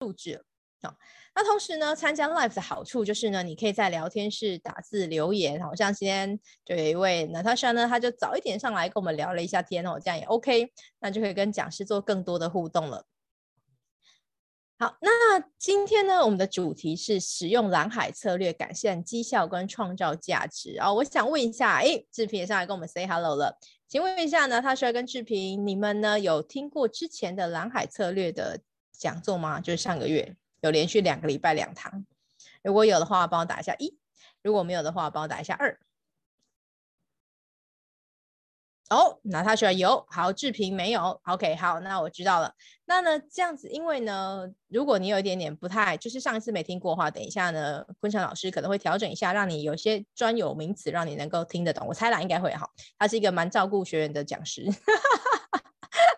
录制。好，那同时呢，参加 Live 的好处就是呢，你可以在聊天室打字留言，好像今天就有一位 Natasha 呢，他就早一点上来跟我们聊了一下天哦，这样也 OK，那就可以跟讲师做更多的互动了。好，那今天呢，我们的主题是使用蓝海策略改善绩效跟创造价值、哦。我想问一下，哎，志平也上来跟我们 say hello 了，请问一下呢，他说跟志平，你们呢有听过之前的蓝海策略的讲座吗？就是上个月有连续两个礼拜两堂，如果有的话，帮我打一下一；如果没有的话，帮我打一下二。哦，那他说有，好，志平没有，OK，好，那我知道了。那呢，这样子，因为呢，如果你有一点点不太，就是上一次没听过的话，等一下呢，坤城老师可能会调整一下，让你有些专有名词，让你能够听得懂。我猜啦，应该会好。他是一个蛮照顾学员的讲师，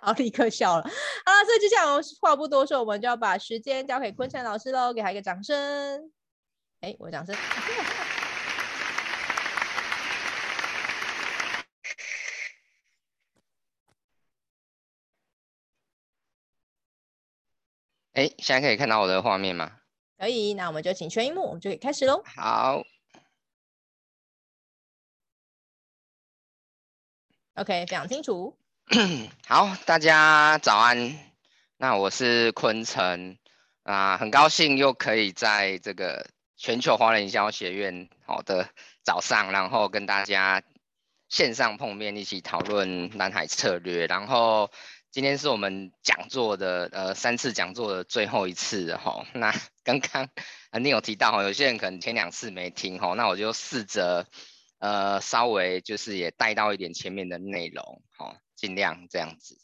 好，立刻笑了。好了，所以接下来话不多说，我们就要把时间交给坤城老师喽，给他一个掌声。哎，我的掌声。哎，现在可以看到我的画面吗？可以，那我们就请全萤幕，我们就可以开始喽。好，OK，非常清楚。好，大家早安。那我是坤城啊，很高兴又可以在这个全球华人营销学院好的早上，然后跟大家线上碰面，一起讨论南海策略，然后。今天是我们讲座的呃三次讲座的最后一次哈，那刚刚你有提到哈，有些人可能前两次没听哈，那我就试着呃稍微就是也带到一点前面的内容，尽量这样子。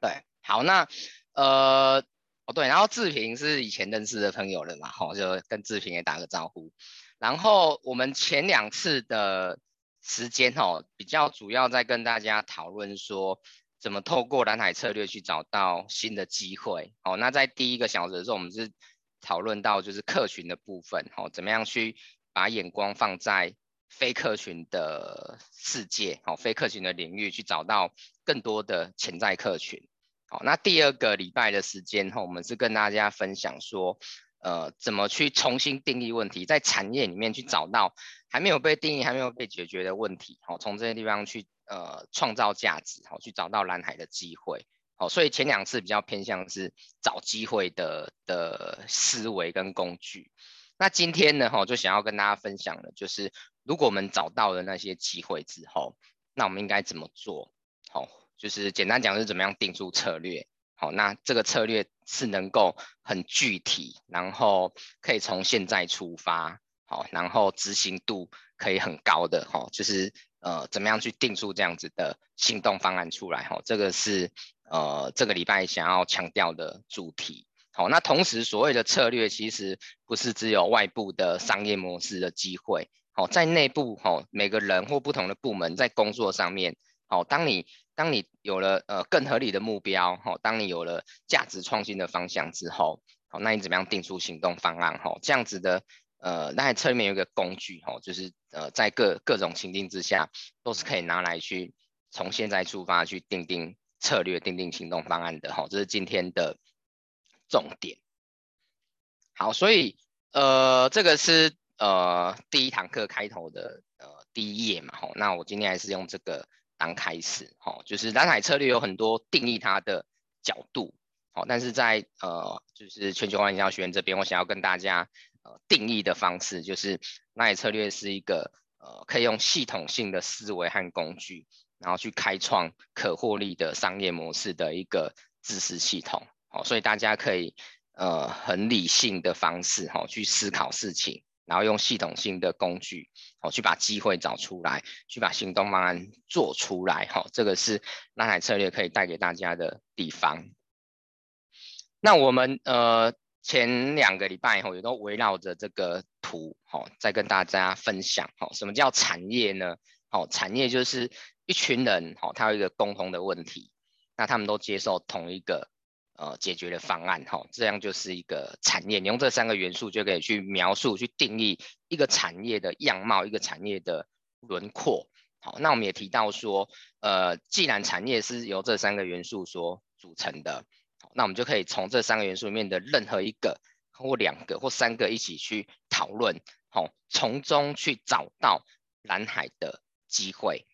对，好，那呃哦对，然后志平是以前认识的朋友了嘛，哈，就跟志平也打个招呼。然后我们前两次的时间哈，比较主要在跟大家讨论说。怎么透过蓝海策略去找到新的机会？哦，那在第一个小时的时候，我们是讨论到就是客群的部分，哦，怎么样去把眼光放在非客群的世界，哦，非客群的领域去找到更多的潜在客群。好，那第二个礼拜的时间，哈，我们是跟大家分享说，呃，怎么去重新定义问题，在产业里面去找到还没有被定义、还没有被解决的问题，好，从这些地方去。呃，创造价值，好，去找到蓝海的机会，好，所以前两次比较偏向是找机会的的思维跟工具。那今天呢，哈，就想要跟大家分享的，就是如果我们找到了那些机会之后，那我们应该怎么做？好，就是简单讲是怎么样定出策略，好，那这个策略是能够很具体，然后可以从现在出发，好，然后执行度可以很高的，哈，就是。呃，怎么样去定出这样子的行动方案出来？哈，这个是呃这个礼拜想要强调的主题。好，那同时所谓的策略，其实不是只有外部的商业模式的机会。好，在内部，哈，每个人或不同的部门在工作上面，好，当你当你有了呃更合理的目标，哈，当你有了价值创新的方向之后，好，那你怎么样定出行动方案？哈，这样子的。呃，那侧面有一个工具哈，就是呃，在各各种情境之下，都是可以拿来去从现在出发去定定策略、定定行动方案的哈。这是今天的重点。好，所以呃，这个是呃第一堂课开头的呃第一页嘛哈。那我今天还是用这个当开始哈，就是蓝海策略有很多定义它的角度，好，但是在呃就是全球化营销学院这边，我想要跟大家呃。定义的方式就是，蓝海策略是一个呃，可以用系统性的思维和工具，然后去开创可获利的商业模式的一个知识系统。好，所以大家可以呃很理性的方式哈去思考事情，然后用系统性的工具，哦去把机会找出来，去把行动方案做出来。好，这个是蓝海策略可以带给大家的地方。那我们呃。前两个礼拜以后也都围绕着这个图，好，再跟大家分享，好，什么叫产业呢？好，产业就是一群人，好，他有一个共同的问题，那他们都接受同一个呃解决的方案，好，这样就是一个产业。你用这三个元素就可以去描述、去定义一个产业的样貌，一个产业的轮廓。好，那我们也提到说，呃，既然产业是由这三个元素所组成的。好，那我们就可以从这三个元素里面的任何一个或两个或三个一起去讨论，好，从中去找到蓝海的机会。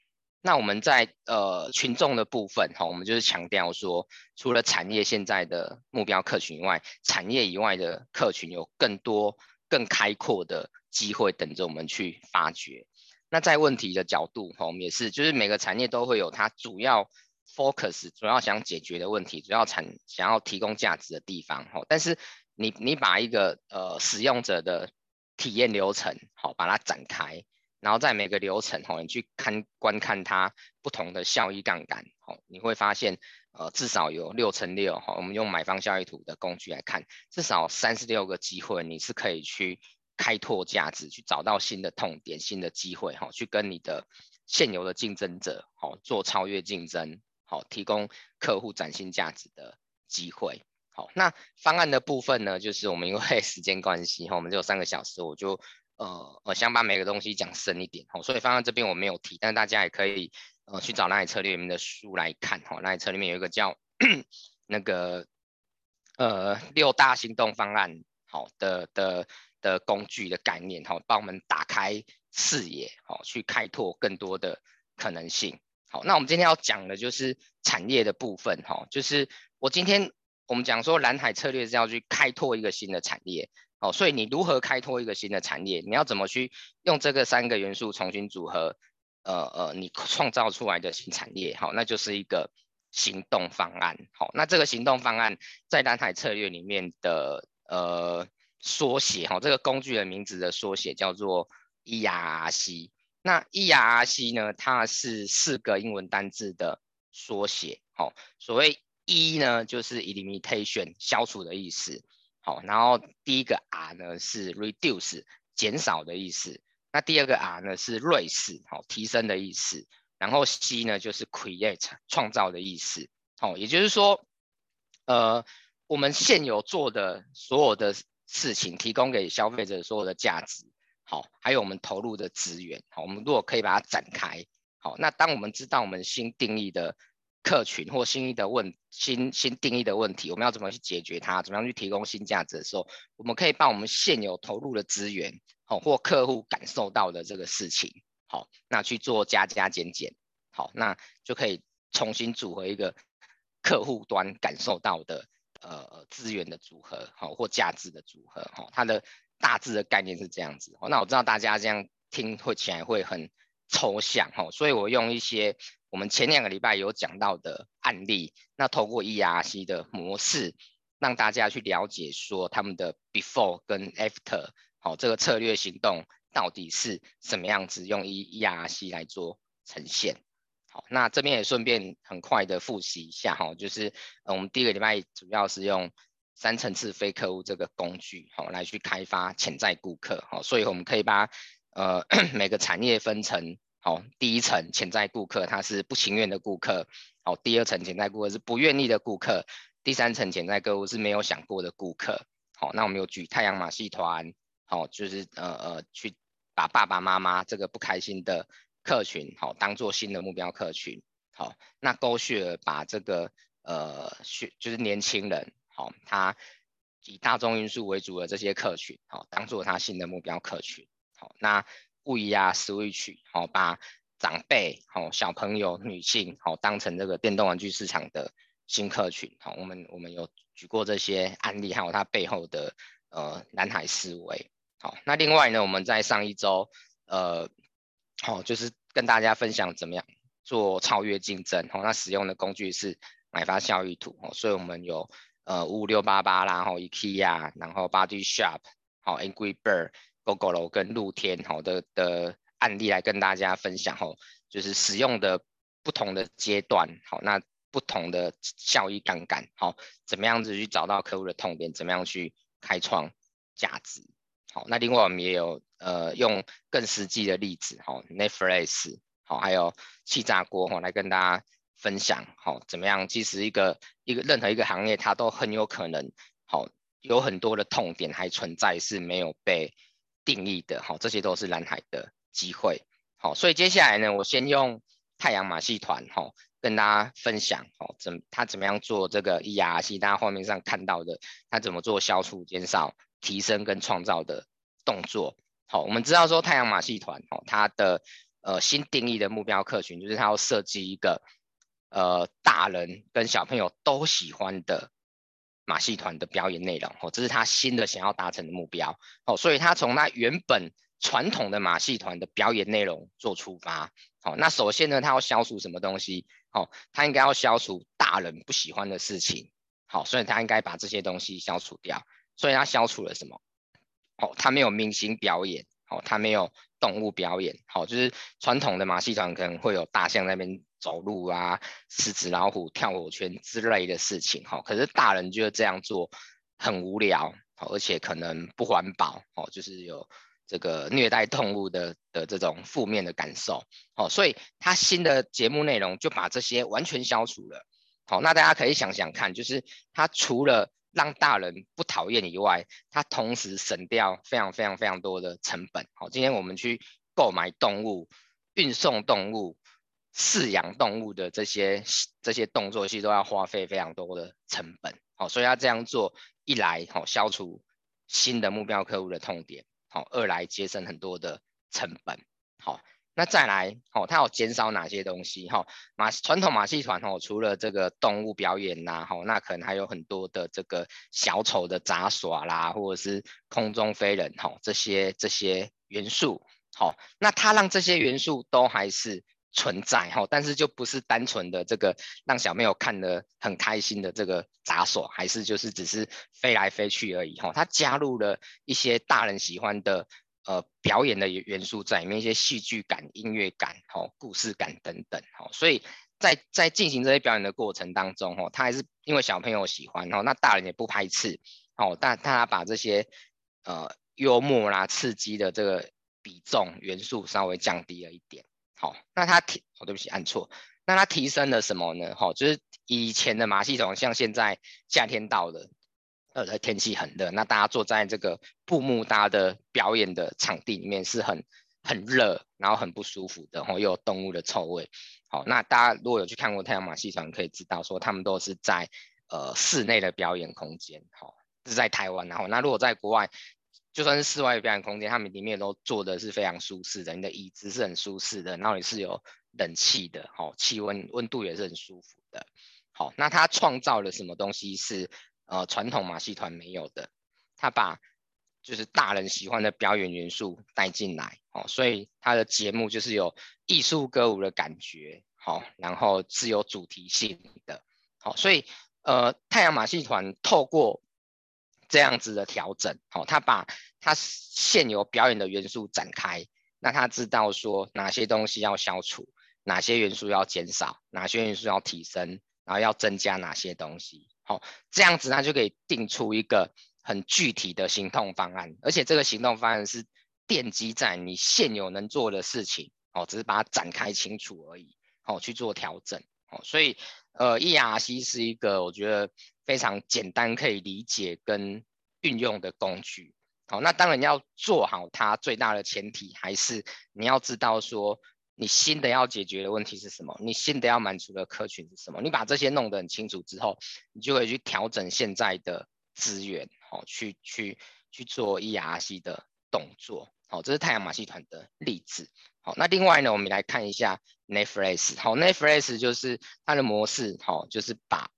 那我们在呃群众的部分，哈，我们就是强调说，除了产业现在的目标客群以外，产业以外的客群有更多更开阔的机会等着我们去发掘。那在问题的角度，哈，我们也是，就是每个产业都会有它主要 focus，主要想解决的问题，主要产想要提供价值的地方，哈。但是你你把一个呃使用者的体验流程，好，把它展开。然后在每个流程吼，你去看观看它不同的效益杠杆，吼，你会发现，呃，至少有六乘六，哈，我们用买方效益图的工具来看，至少三十六个机会，你是可以去开拓价值，去找到新的痛点、新的机会，哈，去跟你的现有的竞争者，好，做超越竞争，好，提供客户崭新价值的机会，好，那方案的部分呢，就是我们因为时间关系，哈，我们只有三个小时，我就。呃，我想把每个东西讲深一点，所以放在这边我没有提，但大家也可以呃去找蓝海策略里面的书来看，哈，蓝海策略里面有一个叫 那个呃六大行动方案，好的的的工具的概念，哈，帮我们打开视野，好，去开拓更多的可能性，好，那我们今天要讲的就是产业的部分，哈，就是我今天我们讲说蓝海策略是要去开拓一个新的产业。哦，所以你如何开拓一个新的产业？你要怎么去用这个三个元素重新组合？呃呃，你创造出来的新产业，好，那就是一个行动方案。好，那这个行动方案在蓝海策略里面的呃缩写，哈，这个工具的名字的缩写叫做 ERRC。那 ERRC 呢，它是四个英文单字的缩写。好，所谓 E 呢，就是 elimination 消除的意思。好，然后第一个 R 呢是 reduce 减少的意思，那第二个 R 呢是 raise 好提升的意思，然后 C 呢就是 create 创造的意思。好，也就是说，呃，我们现有做的所有的事情，提供给消费者所有的价值，好，还有我们投入的资源，好，我们如果可以把它展开，好，那当我们知道我们新定义的。客群或新一的问新新定义的问题，我们要怎么去解决它？怎么样去提供新价值的时候，我们可以把我们现有投入的资源，好或客户感受到的这个事情，好，那去做加加减减，好，那就可以重新组合一个客户端感受到的呃资源的组合，好或价值的组合，好，它的大致的概念是这样子。好，那我知道大家这样听会起来会很抽象，哈，所以我用一些。我们前两个礼拜有讲到的案例，那透过 ERC 的模式，让大家去了解说他们的 before 跟 after，好，这个策略行动到底是什么样子，用 ERC 来做呈现。好，那这边也顺便很快的复习一下哈，就是我们第一个礼拜主要是用三层次非客户这个工具，好，来去开发潜在顾客，好，所以我们可以把呃 每个产业分成。好，第一层潜在顾客，他是不情愿的顾客。好，第二层潜在顾客是不愿意的顾客。第三层潜在客户是没有想过的顾客。好，那我们有举太阳马戏团，好，就是呃呃，去把爸爸妈妈这个不开心的客群，好，当做新的目标客群。好，那 GoShare 把这个呃，就是年轻人，好，他以大众因素为主的这些客群，好，当做他新的目标客群。好，那。不一样，Switch 好，把长辈好、小朋友、女性好当成这个电动玩具市场的新客群好，我们我们有举过这些案例，还有它背后的呃蓝海思维好。那另外呢，我们在上一周呃好就是跟大家分享怎么样做超越竞争好，那使用的工具是买发效益图好，所以我们有呃五五六八八啦，然后 IKEA，然后 Body Shop 好，Angry Bird。GOGO 罗跟露天好的的案例来跟大家分享吼，就是使用的不同的阶段好，那不同的效益杠杆好，怎么样子去找到客户的痛点，怎么样去开创价值好，那另外我们也有呃用更实际的例子好，Netflix 好，还有气炸锅哈来跟大家分享好，怎么样？其实一个一个任何一个行业它都很有可能好，有很多的痛点还存在是没有被。定义的好，这些都是蓝海的机会。好，所以接下来呢，我先用太阳马戏团哈跟大家分享哦，怎他怎么样做这个 ERC，大家画面上看到的，他怎么做消除、减少、提升跟创造的动作。好，我们知道说太阳马戏团哦，它的呃新定义的目标客群就是它要设计一个呃大人跟小朋友都喜欢的马戏团的表演内容哦，这是他新的想要达成的目标哦，所以他从他原本传统的马戏团的表演内容做出发。好，那首先呢，他要消除什么东西？好，他应该要消除大人不喜欢的事情。好，所以他应该把这些东西消除掉。所以他消除了什么？哦，他没有明星表演，哦，他没有动物表演，好，就是传统的马戏团可能会有大象那边走路啊，狮子老虎跳火圈之类的事情，哈，可是大人觉得这样做很无聊，而且可能不环保，哦，就是有这个虐待动物的的这种负面的感受，哦，所以他新的节目内容就把这些完全消除了，好，那大家可以想想看，就是他除了让大人不讨厌以外，它同时省掉非常非常非常多的成本。好，今天我们去购买动物、运送动物、饲养动物的这些这些动作，其实都要花费非常多的成本。好，所以要这样做，一来好消除新的目标客户的痛点，好，二来节省很多的成本。好。那再来，哦，它有减少哪些东西？哈，马传统马戏团，哦，除了这个动物表演呐，哈，那可能还有很多的这个小丑的杂耍啦，或者是空中飞人，哈，这些这些元素，好，那它让这些元素都还是存在，哈，但是就不是单纯的这个让小朋友看得很开心的这个杂耍，还是就是只是飞来飞去而已，哈，它加入了一些大人喜欢的。呃，表演的元素在里面，一些戏剧感、音乐感、哦，故事感等等，哦，所以在在进行这些表演的过程当中，哦，他还是因为小朋友喜欢，哦，那大人也不排斥，哦，但他把这些呃幽默啦、刺激的这个比重元素稍微降低了一点，好，那它提，哦，对不起，按错，那它提升了什么呢？哦，就是以前的马戏团，像现在夏天到了。呃，天气很热，那大家坐在这个布幕搭的表演的场地里面是很很热，然后很不舒服的，然后又有动物的臭味。好，那大家如果有去看过太阳马戏团，可以知道说他们都是在呃室内的表演空间，好，是在台湾。然后，那如果在国外，就算是室外表演空间，他们里面都做的是非常舒适的，你的椅子是很舒适的，然后也是有冷气的，好，气温温度也是很舒服的。好，那他创造了什么东西是？呃，传统马戏团没有的，他把就是大人喜欢的表演元素带进来，哦，所以他的节目就是有艺术歌舞的感觉，好、然后是有主题性的，好、所以呃，太阳马戏团透过这样子的调整，好、他把他现有表演的元素展开，那他知道说哪些东西要消除，哪些元素要减少，哪些元素要提升，然后要增加哪些东西。好，这样子他就可以定出一个很具体的行动方案，而且这个行动方案是奠基在你现有能做的事情，哦，只是把它展开清楚而已，哦，去做调整，哦，所以呃，ERC 是一个我觉得非常简单可以理解跟运用的工具，好，那当然要做好它最大的前提还是你要知道说。你新的要解决的问题是什么？你新的要满足的客群是什么？你把这些弄得很清楚之后，你就会去调整现在的资源，好，去去去做 ERC 的动作，好，这是太阳马戏团的例子，好，那另外呢，我们来看一下 Netflix，好，Netflix 就是它的模式，好，就是把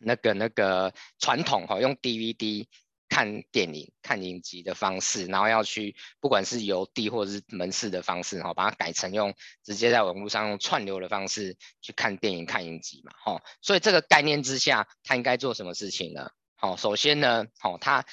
那个那个传统，哈，用 DVD。看电影、看影集的方式，然后要去，不管是邮递或者是门市的方式，哈把它改成用直接在网络上用串流的方式去看电影、看影集嘛，哈。所以这个概念之下，它应该做什么事情呢？好，首先呢，好，它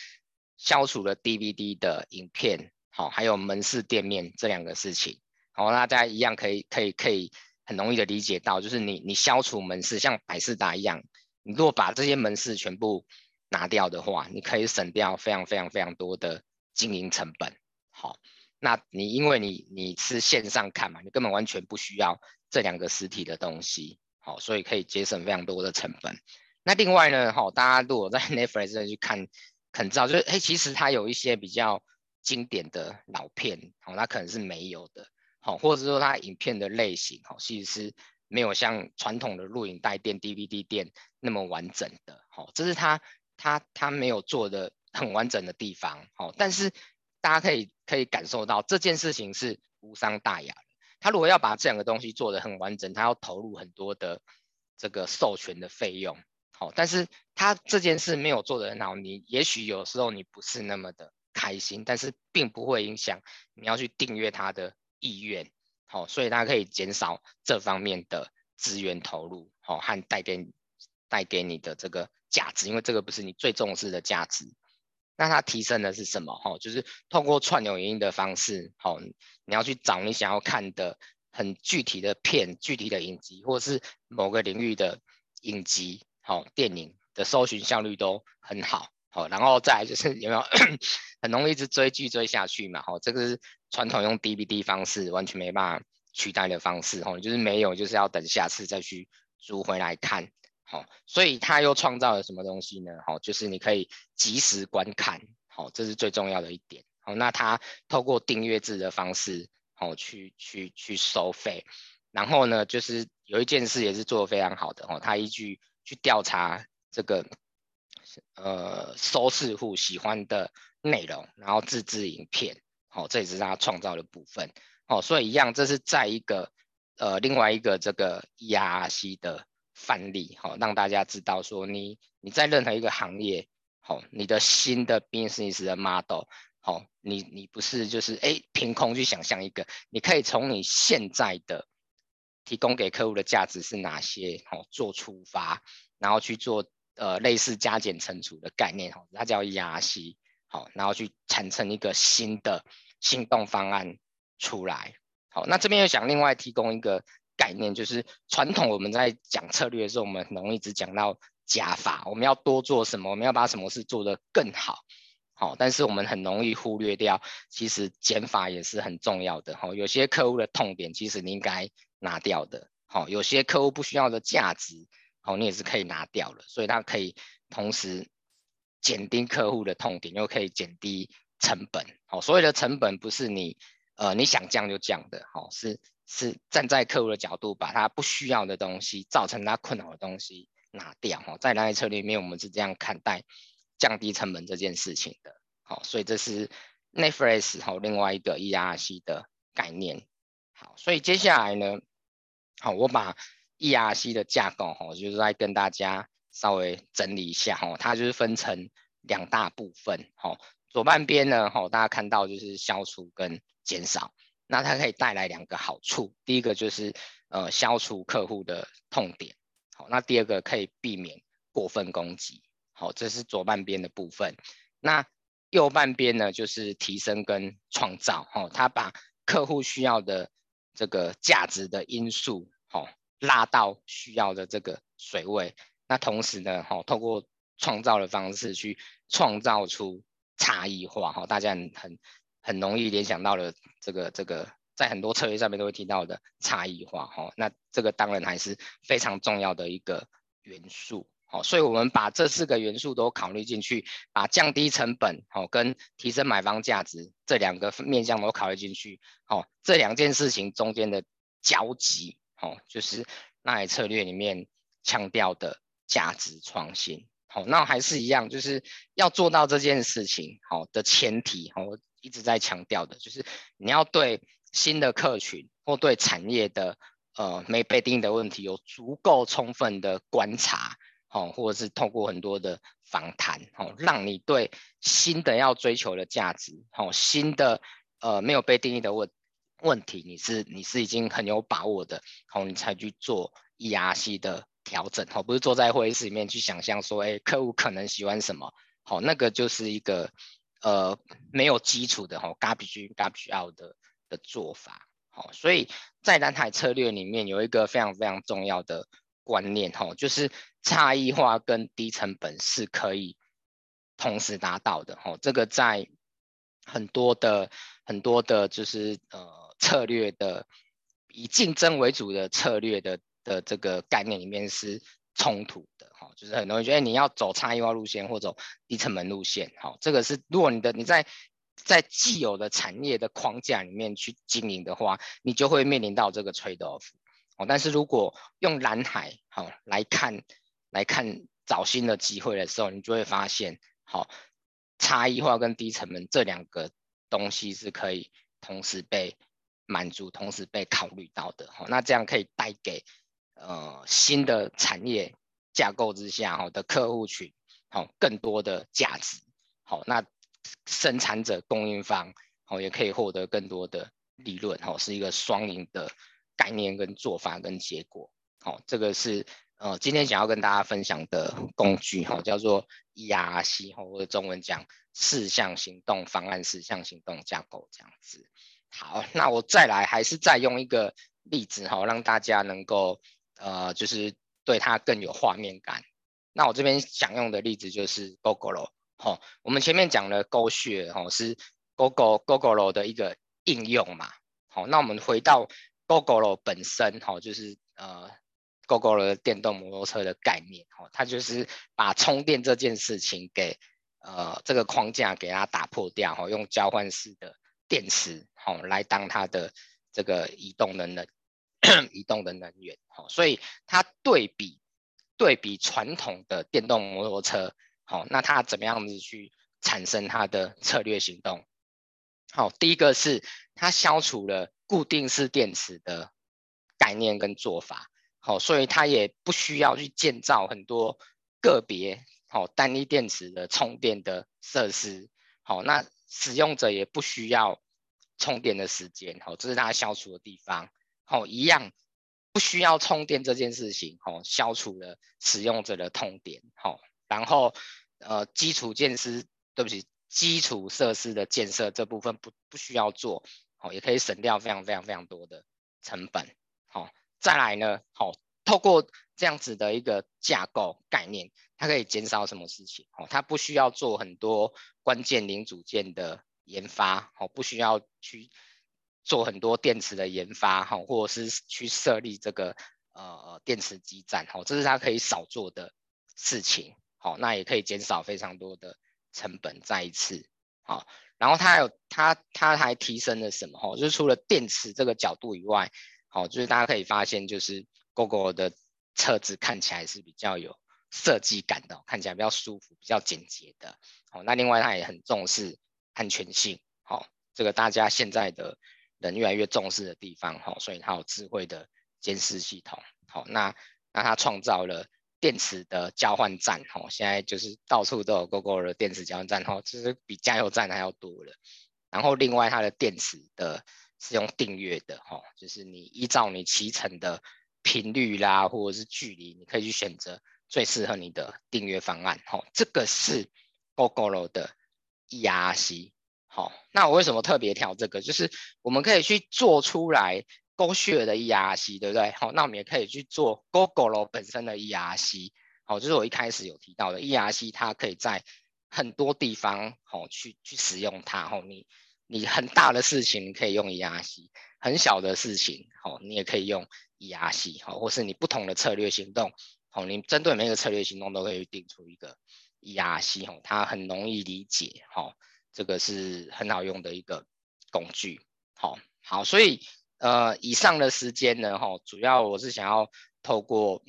消除了 DVD 的影片，好，还有门市店面这两个事情。好，那大家一样可以、可以、可以很容易的理解到，就是你你消除门市，像百事达一样，你如果把这些门市全部拿掉的话，你可以省掉非常非常非常多的经营成本。好，那你因为你你是线上看嘛，你根本完全不需要这两个实体的东西。好，所以可以节省非常多的成本。那另外呢，好，大家如果在 Netflix 去看，可能知道就是，哎，其实它有一些比较经典的老片，好，它可能是没有的。好，或者说它影片的类型，好，其实是没有像传统的录影带店、DVD 店那么完整的，好，这是他他他没有做的很完整的地方，好，但是大家可以可以感受到这件事情是无伤大雅的。他如果要把这两个东西做得很完整，他要投入很多的这个授权的费用，好，但是他这件事没有做得很好，你也许有时候你不是那么的开心，但是并不会影响你要去订阅他的意愿。好，所以它可以减少这方面的资源投入，好，和带给带给你的这个价值，因为这个不是你最重视的价值。那它提升的是什么？哈，就是通过串流影音的方式，好，你要去找你想要看的很具体的片、具体的影集，或是某个领域的影集，好，电影的搜寻效率都很好。好，然后再来就是有没有很容易一直追剧追下去嘛？好，这个是传统用 DVD 方式完全没办法取代的方式。哈，就是没有，就是要等下次再去租回来看。好，所以他又创造了什么东西呢？好，就是你可以即时观看。好，这是最重要的一点。好，那他透过订阅制的方式，好去去去收费。然后呢，就是有一件事也是做得非常好的。哦，他依据去调查这个。呃，收视户喜欢的内容，然后自制影片，好、哦，这也是他创造的部分，哦，所以一样，这是在一个呃另外一个这个 ERC 的范例，好、哦，让大家知道说你你在任何一个行业，好、哦，你的新的 business 的 model，好、哦，你你不是就是哎凭空去想象一个，你可以从你现在的提供给客户的价值是哪些，好、哦，做出发，然后去做。呃，类似加减乘除的概念，它叫 ERC，好，然后去产生一个新的行动方案出来，好，那这边又想另外提供一个概念，就是传统我们在讲策略的时候，我们很容易只讲到加法，我们要多做什么，我们要把什么事做得更好，好，但是我们很容易忽略掉，其实减法也是很重要的，好，有些客户的痛点，其实你应该拿掉的，好，有些客户不需要的价值。哦，你也是可以拿掉了，所以它可以同时减低客户的痛点，又可以减低成本。好，所谓的成本不是你呃你想降就降的，好，是是站在客户的角度，把他不需要的东西，造成他困扰的东西拿掉。哈，在那一策略里面，我们是这样看待降低成本这件事情的。好，所以这是 Netflix 好另外一个 ERC 的概念。好，所以接下来呢，好，我把。ERC 的架构哈，就是来跟大家稍微整理一下哈，它就是分成两大部分哈。左半边呢哈，大家看到就是消除跟减少，那它可以带来两个好处，第一个就是呃消除客户的痛点，好，那第二个可以避免过分攻击，好，这是左半边的部分。那右半边呢，就是提升跟创造，哈，它把客户需要的这个价值的因素，哈。拉到需要的这个水位，那同时呢，哈，透过创造的方式去创造出差异化，哈，大家很很很容易联想到了这个这个，在很多策略上面都会提到的差异化，哈，那这个当然还是非常重要的一个元素，好，所以我们把这四个元素都考虑进去，把降低成本，好，跟提升买方价值这两个面向都考虑进去，好，这两件事情中间的交集。好，就是那台策略里面强调的价值创新。好，那还是一样，就是要做到这件事情，好的前提，我一直在强调的，就是你要对新的客群或对产业的呃没被定义的问题有足够充分的观察，好，或者是透过很多的访谈，好，让你对新的要追求的价值，好，新的呃没有被定义的问。问题你是你是已经很有把握的，好，你才去做 ERC 的调整，好，不是坐在会议室里面去想象说，哎，客户可能喜欢什么，好，那个就是一个呃没有基础的哈，garbage garbage out 的的做法，好，所以在蓝海策略里面有一个非常非常重要的观念，哈，就是差异化跟低成本是可以同时达到的，哈，这个在很多的很多的，就是呃。策略的以竞争为主的策略的的这个概念里面是冲突的哈，就是很多人觉得你要走差异化路线或走低成本路线，哈，这个是如果你的你在在既有的产业的框架里面去经营的话，你就会面临到这个 trade off，哦，但是如果用蓝海好来看来看找新的机会的时候，你就会发现，好，差异化跟低成本这两个东西是可以同时被满足、同时被考虑到的。好，那这样可以带给呃新的产业架构之下哈的客户群，好更多的价值。好，那生产者、供应方好也可以获得更多的利润。好，是一个双赢的概念跟做法跟结果。好，这个是。呃，今天想要跟大家分享的工具哈，叫做 ERC 哈，或者中文讲四项行动方案、四项行动架构这样子。好，那我再来还是再用一个例子哈，让大家能够呃，就是对它更有画面感。那我这边想用的例子就是 GoGoLo 哈，我们前面讲了 GoShare 哈，是 GoGoGoGoLo 的一个应用嘛。好，那我们回到 GoGoLo 本身哈，就是呃。GoGoLo 的电动摩托车的概念，哦，它就是把充电这件事情给，呃，这个框架给它打破掉，哦，用交换式的电池，哦，来当它的这个移动的能，移动的能源，哦，所以它对比对比传统的电动摩托车，好，那它怎么样子去产生它的策略行动？好，第一个是它消除了固定式电池的概念跟做法。好，所以它也不需要去建造很多个别好单一电池的充电的设施。好，那使用者也不需要充电的时间。好，这是它消除的地方。好，一样不需要充电这件事情。好，消除了使用者的痛点。好，然后呃基础建设，对不起，基础设施的建设这部分不不需要做。好，也可以省掉非常非常非常多的成本。好。再来呢，好，透过这样子的一个架构概念，它可以减少什么事情？哦，它不需要做很多关键零组件的研发，哦，不需要去做很多电池的研发，哈，或者是去设立这个呃电池基站，哦，这是它可以少做的事情，好，那也可以减少非常多的成本。再一次，好，然后它有它它还提升了什么？哈，就是除了电池这个角度以外。好，就是大家可以发现，就是 Gogoro 的车子看起来是比较有设计感的，看起来比较舒服、比较简洁的。好，那另外它也很重视安全性。好，这个大家现在的人越来越重视的地方。好，所以它有智慧的监视系统。好，那那它创造了电池的交换站。好，现在就是到处都有 Gogoro 的电池交换站。好，就是比加油站还要多了。然后另外它的电池的。是用订阅的哈，就是你依照你骑乘的频率啦，或者是距离，你可以去选择最适合你的订阅方案哈。这个是 Gogoro 的 ERC 好，那我为什么特别挑这个？就是我们可以去做出来 GoShare 的 ERC，对不对？好，那我们也可以去做 Gogoro 本身的 ERC，好，就是我一开始有提到的 ERC，它可以在很多地方好去去使用它哈，你。你很大的事情可以用 ERC，很小的事情，好，你也可以用 ERC，好，或是你不同的策略行动，好，你针对每个策略行动都可以定出一个 ERC，哈，它很容易理解，哈，这个是很好用的一个工具，好，好，所以呃，以上的时间呢，哈，主要我是想要透过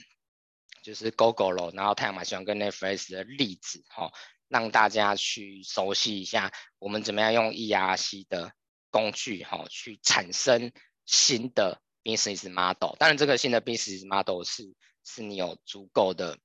就是 Gogoro，然后太阳马戏团跟 Netflix 的例子，哈。让大家去熟悉一下，我们怎么样用 ERC 的工具，哈，去产生新的 business model。当然，这个新的 business model 是是你有足够的，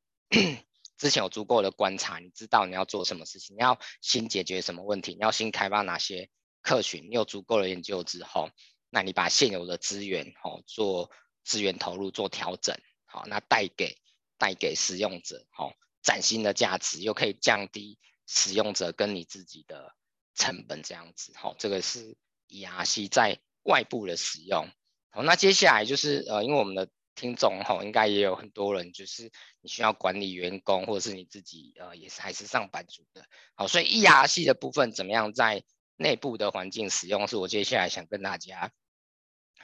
之前有足够的观察，你知道你要做什么事情，你要新解决什么问题，你要新开发哪些客群，你有足够的研究之后，那你把现有的资源，哈，做资源投入，做调整，好，那带给带给使用者，哈。崭新的价值，又可以降低使用者跟你自己的成本，这样子，好，这个是 ERC 在外部的使用。好，那接下来就是呃，因为我们的听众哈，应该也有很多人，就是你需要管理员工，或者是你自己呃，也是还是上班族的，好，所以 ERC 的部分怎么样在内部的环境使用，是我接下来想跟大家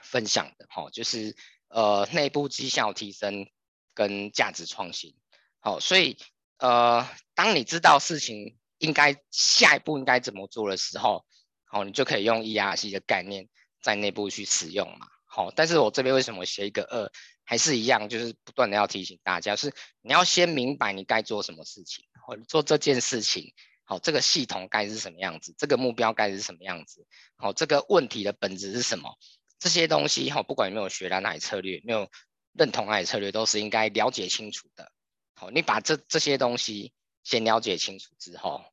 分享的，哈，就是呃，内部绩效提升跟价值创新。好，所以呃，当你知道事情应该下一步应该怎么做的时候，好，你就可以用 ERC 的概念在内部去使用嘛。好，但是我这边为什么写一个二，还是一样，就是不断的要提醒大家，是你要先明白你该做什么事情，或者做这件事情，好，这个系统该是什么样子，这个目标该是什么样子，好，这个问题的本质是什么，这些东西哈，不管有没有学蓝海策略，没有认同蓝海策略，都是应该了解清楚的。好，你把这这些东西先了解清楚之后。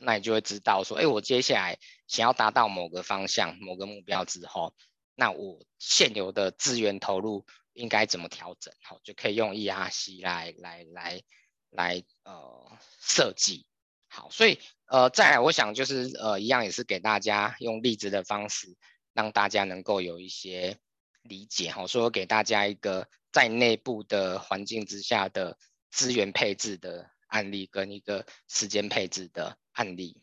那你就会知道说，哎，我接下来想要达到某个方向、某个目标之后，那我现有的资源投入应该怎么调整？好，就可以用 ERC 来来来来呃设计。好，所以呃再来，我想就是呃一样也是给大家用例子的方式，让大家能够有一些理解。好，说给大家一个在内部的环境之下的资源配置的案例跟一个时间配置的案例。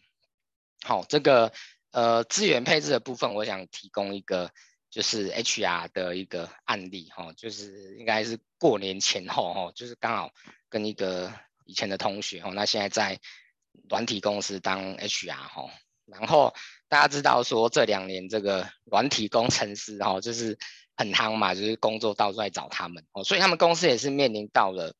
好，这个呃资源配置的部分，我想提供一个就是 HR 的一个案例哈，就是应该是过年前后哈，就是刚好跟一个以前的同学哈，那现在在软体公司当 HR 哈，然后大家知道说这两年这个软体工程师哈，就是很夯嘛，就是工作到处来找他们哦，所以他们公司也是面临到了。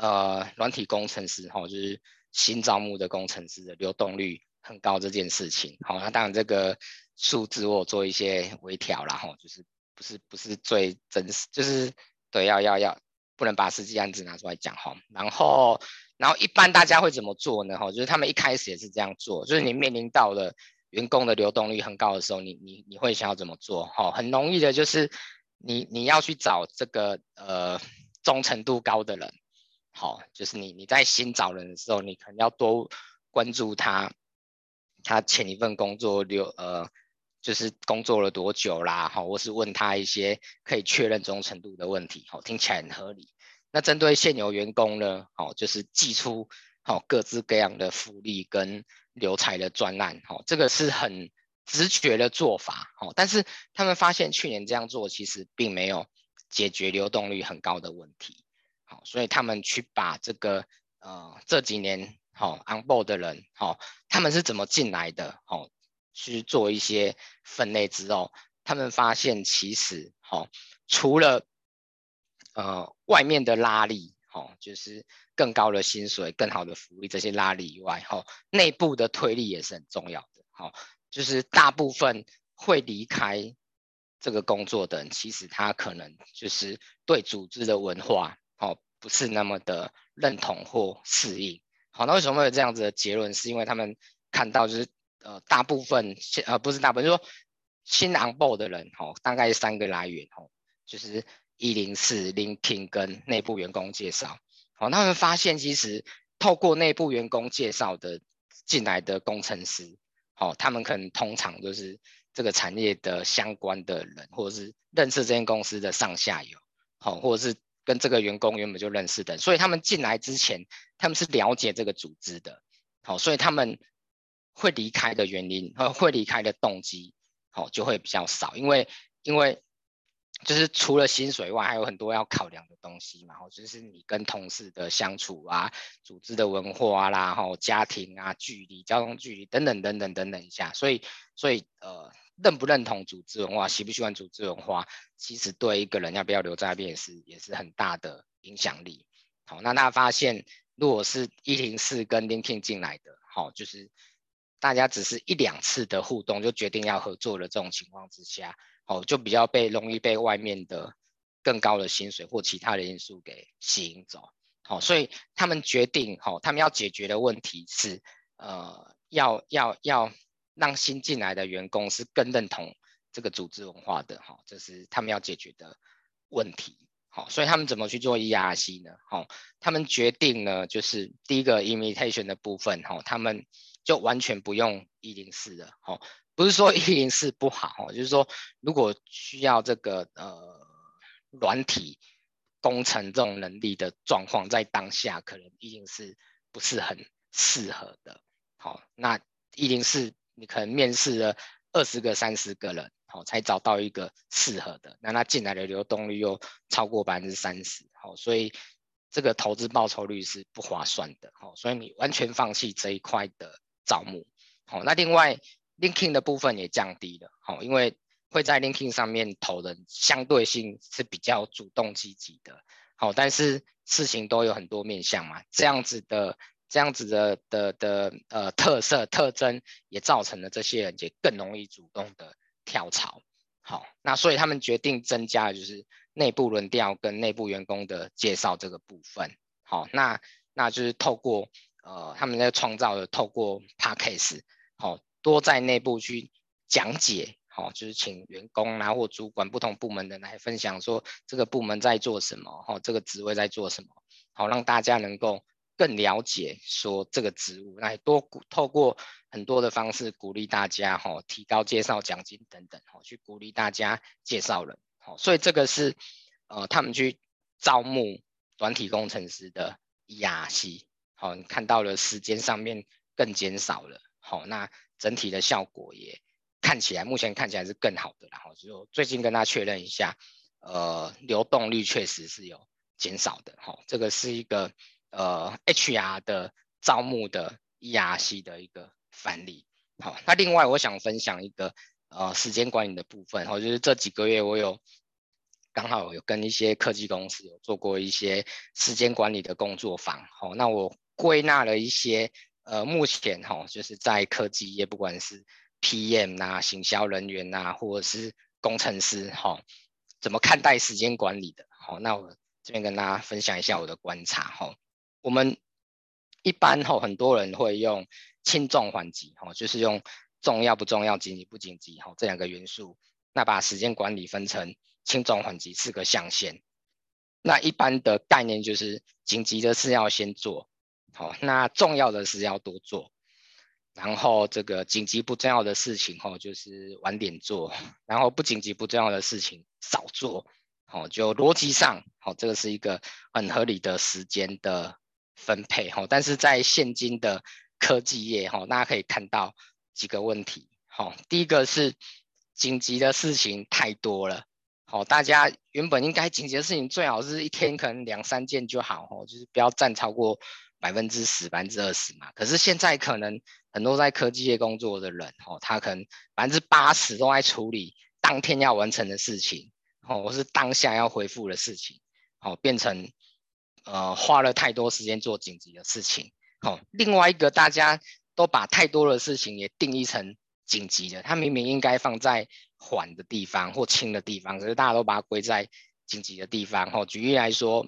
呃，软体工程师哈，就是新招募的工程师的流动率很高这件事情，好，那当然这个数字我做一些微调啦，哈，就是不是不是最真实，就是对，要要要不能把实际案子拿出来讲哈，然后然后一般大家会怎么做呢？哈，就是他们一开始也是这样做，就是你面临到了员工的流动率很高的时候，你你你会想要怎么做？哈，很容易的就是你你要去找这个呃忠诚度高的人。好，就是你你在新找人的时候，你可能要多关注他，他前一份工作留呃，就是工作了多久啦，好，或是问他一些可以确认忠诚度的问题，好，听起来很合理。那针对现有员工呢，好，就是寄出好各式各样的福利跟留才的专案，好，这个是很直觉的做法，好，但是他们发现去年这样做其实并没有解决流动率很高的问题。好，所以他们去把这个呃这几年好、哦、on board 的人，好、哦，他们是怎么进来的？好、哦，去做一些分类之后，他们发现其实好、哦，除了呃外面的拉力，好、哦，就是更高的薪水、更好的福利这些拉力以外，好、哦，内部的推力也是很重要的。好、哦，就是大部分会离开这个工作的人，其实他可能就是对组织的文化。哦，不是那么的认同或适应。好，那为什么会有这样子的结论？是因为他们看到就是呃大部分呃不是大部分，就是说新 on board 的人，哦，大概三个来源，哦，就是一零四、LinkedIn 跟内部员工介绍。好，他们发现其实透过内部员工介绍的进来的工程师，好，他们可能通常就是这个产业的相关的人，或者是认识这间公司的上下游，好，或者是。跟这个员工原本就认识的，所以他们进来之前，他们是了解这个组织的，好，所以他们会离开的原因和会离开的动机，好，就会比较少，因为因为就是除了薪水外，还有很多要考量的东西嘛，就是你跟同事的相处啊，组织的文化啦，然后家庭啊，距离、交通距离等等等等等等一下，所以所以呃。认不认同组织文化，喜不喜欢组织文化，其实对一个人要不要留在那边也是也是很大的影响力。好，那大家发现，如果是一零四跟 LinkedIn 进来的，好，就是大家只是一两次的互动就决定要合作的这种情况之下，哦，就比较被容易被外面的更高的薪水或其他的因素给吸引走。好，所以他们决定，好，他们要解决的问题是，呃，要要要。让新进来的员工是更认同这个组织文化的，哈，这是他们要解决的问题，好，所以他们怎么去做 ERC 呢？好，他们决定呢，就是第一个 invitation 的部分，哈，他们就完全不用一零四了，哈，不是说一零四不好，就是说如果需要这个呃软体工程这种能力的状况，在当下可能一零四不是很适合的，好，那一零四。你可能面试了二十个、三十个人，好，才找到一个适合的。那他进来的流动率又超过百分之三十，好，所以这个投资报酬率是不划算的，好，所以你完全放弃这一块的招募，好，那另外 linking 的部分也降低了，好，因为会在 linking 上面投的相对性是比较主动积极的。好，但是事情都有很多面向嘛，这样子的这样子的的的呃特色特征，也造成了这些人也更容易主动的跳槽。好，那所以他们决定增加的就是内部轮调跟内部员工的介绍这个部分。好，那那就是透过呃他们在创造的透过 Podcast，好，多在内部去讲解。哦，就是请员工啊或主管不同部门的来分享，说这个部门在做什么，哦，这个职位在做什么，好，让大家能够更了解说这个职务，来多透过很多的方式鼓励大家，哈，提高介绍奖金等等，哈，去鼓励大家介绍人，好，所以这个是呃他们去招募软体工程师的 ERC，好，你看到了时间上面更减少了，好，那整体的效果也。看起来目前看起来是更好的，然后就最近跟他确认一下，呃，流动率确实是有减少的，哈，这个是一个呃 HR 的招募的 ERC 的一个范例，好，那另外我想分享一个呃时间管理的部分，哈，就是这几个月我有刚好有跟一些科技公司有做过一些时间管理的工作坊，好，那我归纳了一些呃目前哈就是在科技业不管是 PM 呐、啊，行销人员呐、啊，或者是工程师，哈、哦，怎么看待时间管理的？好、哦，那我这边跟大家分享一下我的观察，哈、哦，我们一般哈、哦，很多人会用轻重缓急，哈、哦，就是用重要不重要、紧急不紧急，哈、哦，这两个元素，那把时间管理分成轻重缓急四个象限。那一般的概念就是紧急的事要先做，好、那重要的事要多做。然后这个紧急不重要的事情，吼，就是晚点做；然后不紧急不重要的事情少做，好，就逻辑上，好，这个是一个很合理的时间的分配，吼。但是在现今的科技业，吼，大家可以看到几个问题，好，第一个是紧急的事情太多了，好，大家原本应该紧急的事情最好是一天可能两三件就好，吼，就是不要占超过百分之十、百分之二十嘛。可是现在可能。很多在科技业工作的人，哦，他可能百分之八十都在处理当天要完成的事情，哦，或是当下要回复的事情，哦，变成呃花了太多时间做紧急的事情，哦，另外一个大家都把太多的事情也定义成紧急的，他明明应该放在缓的地方或轻的地方，可是大家都把它归在紧急的地方，哦，举例来说，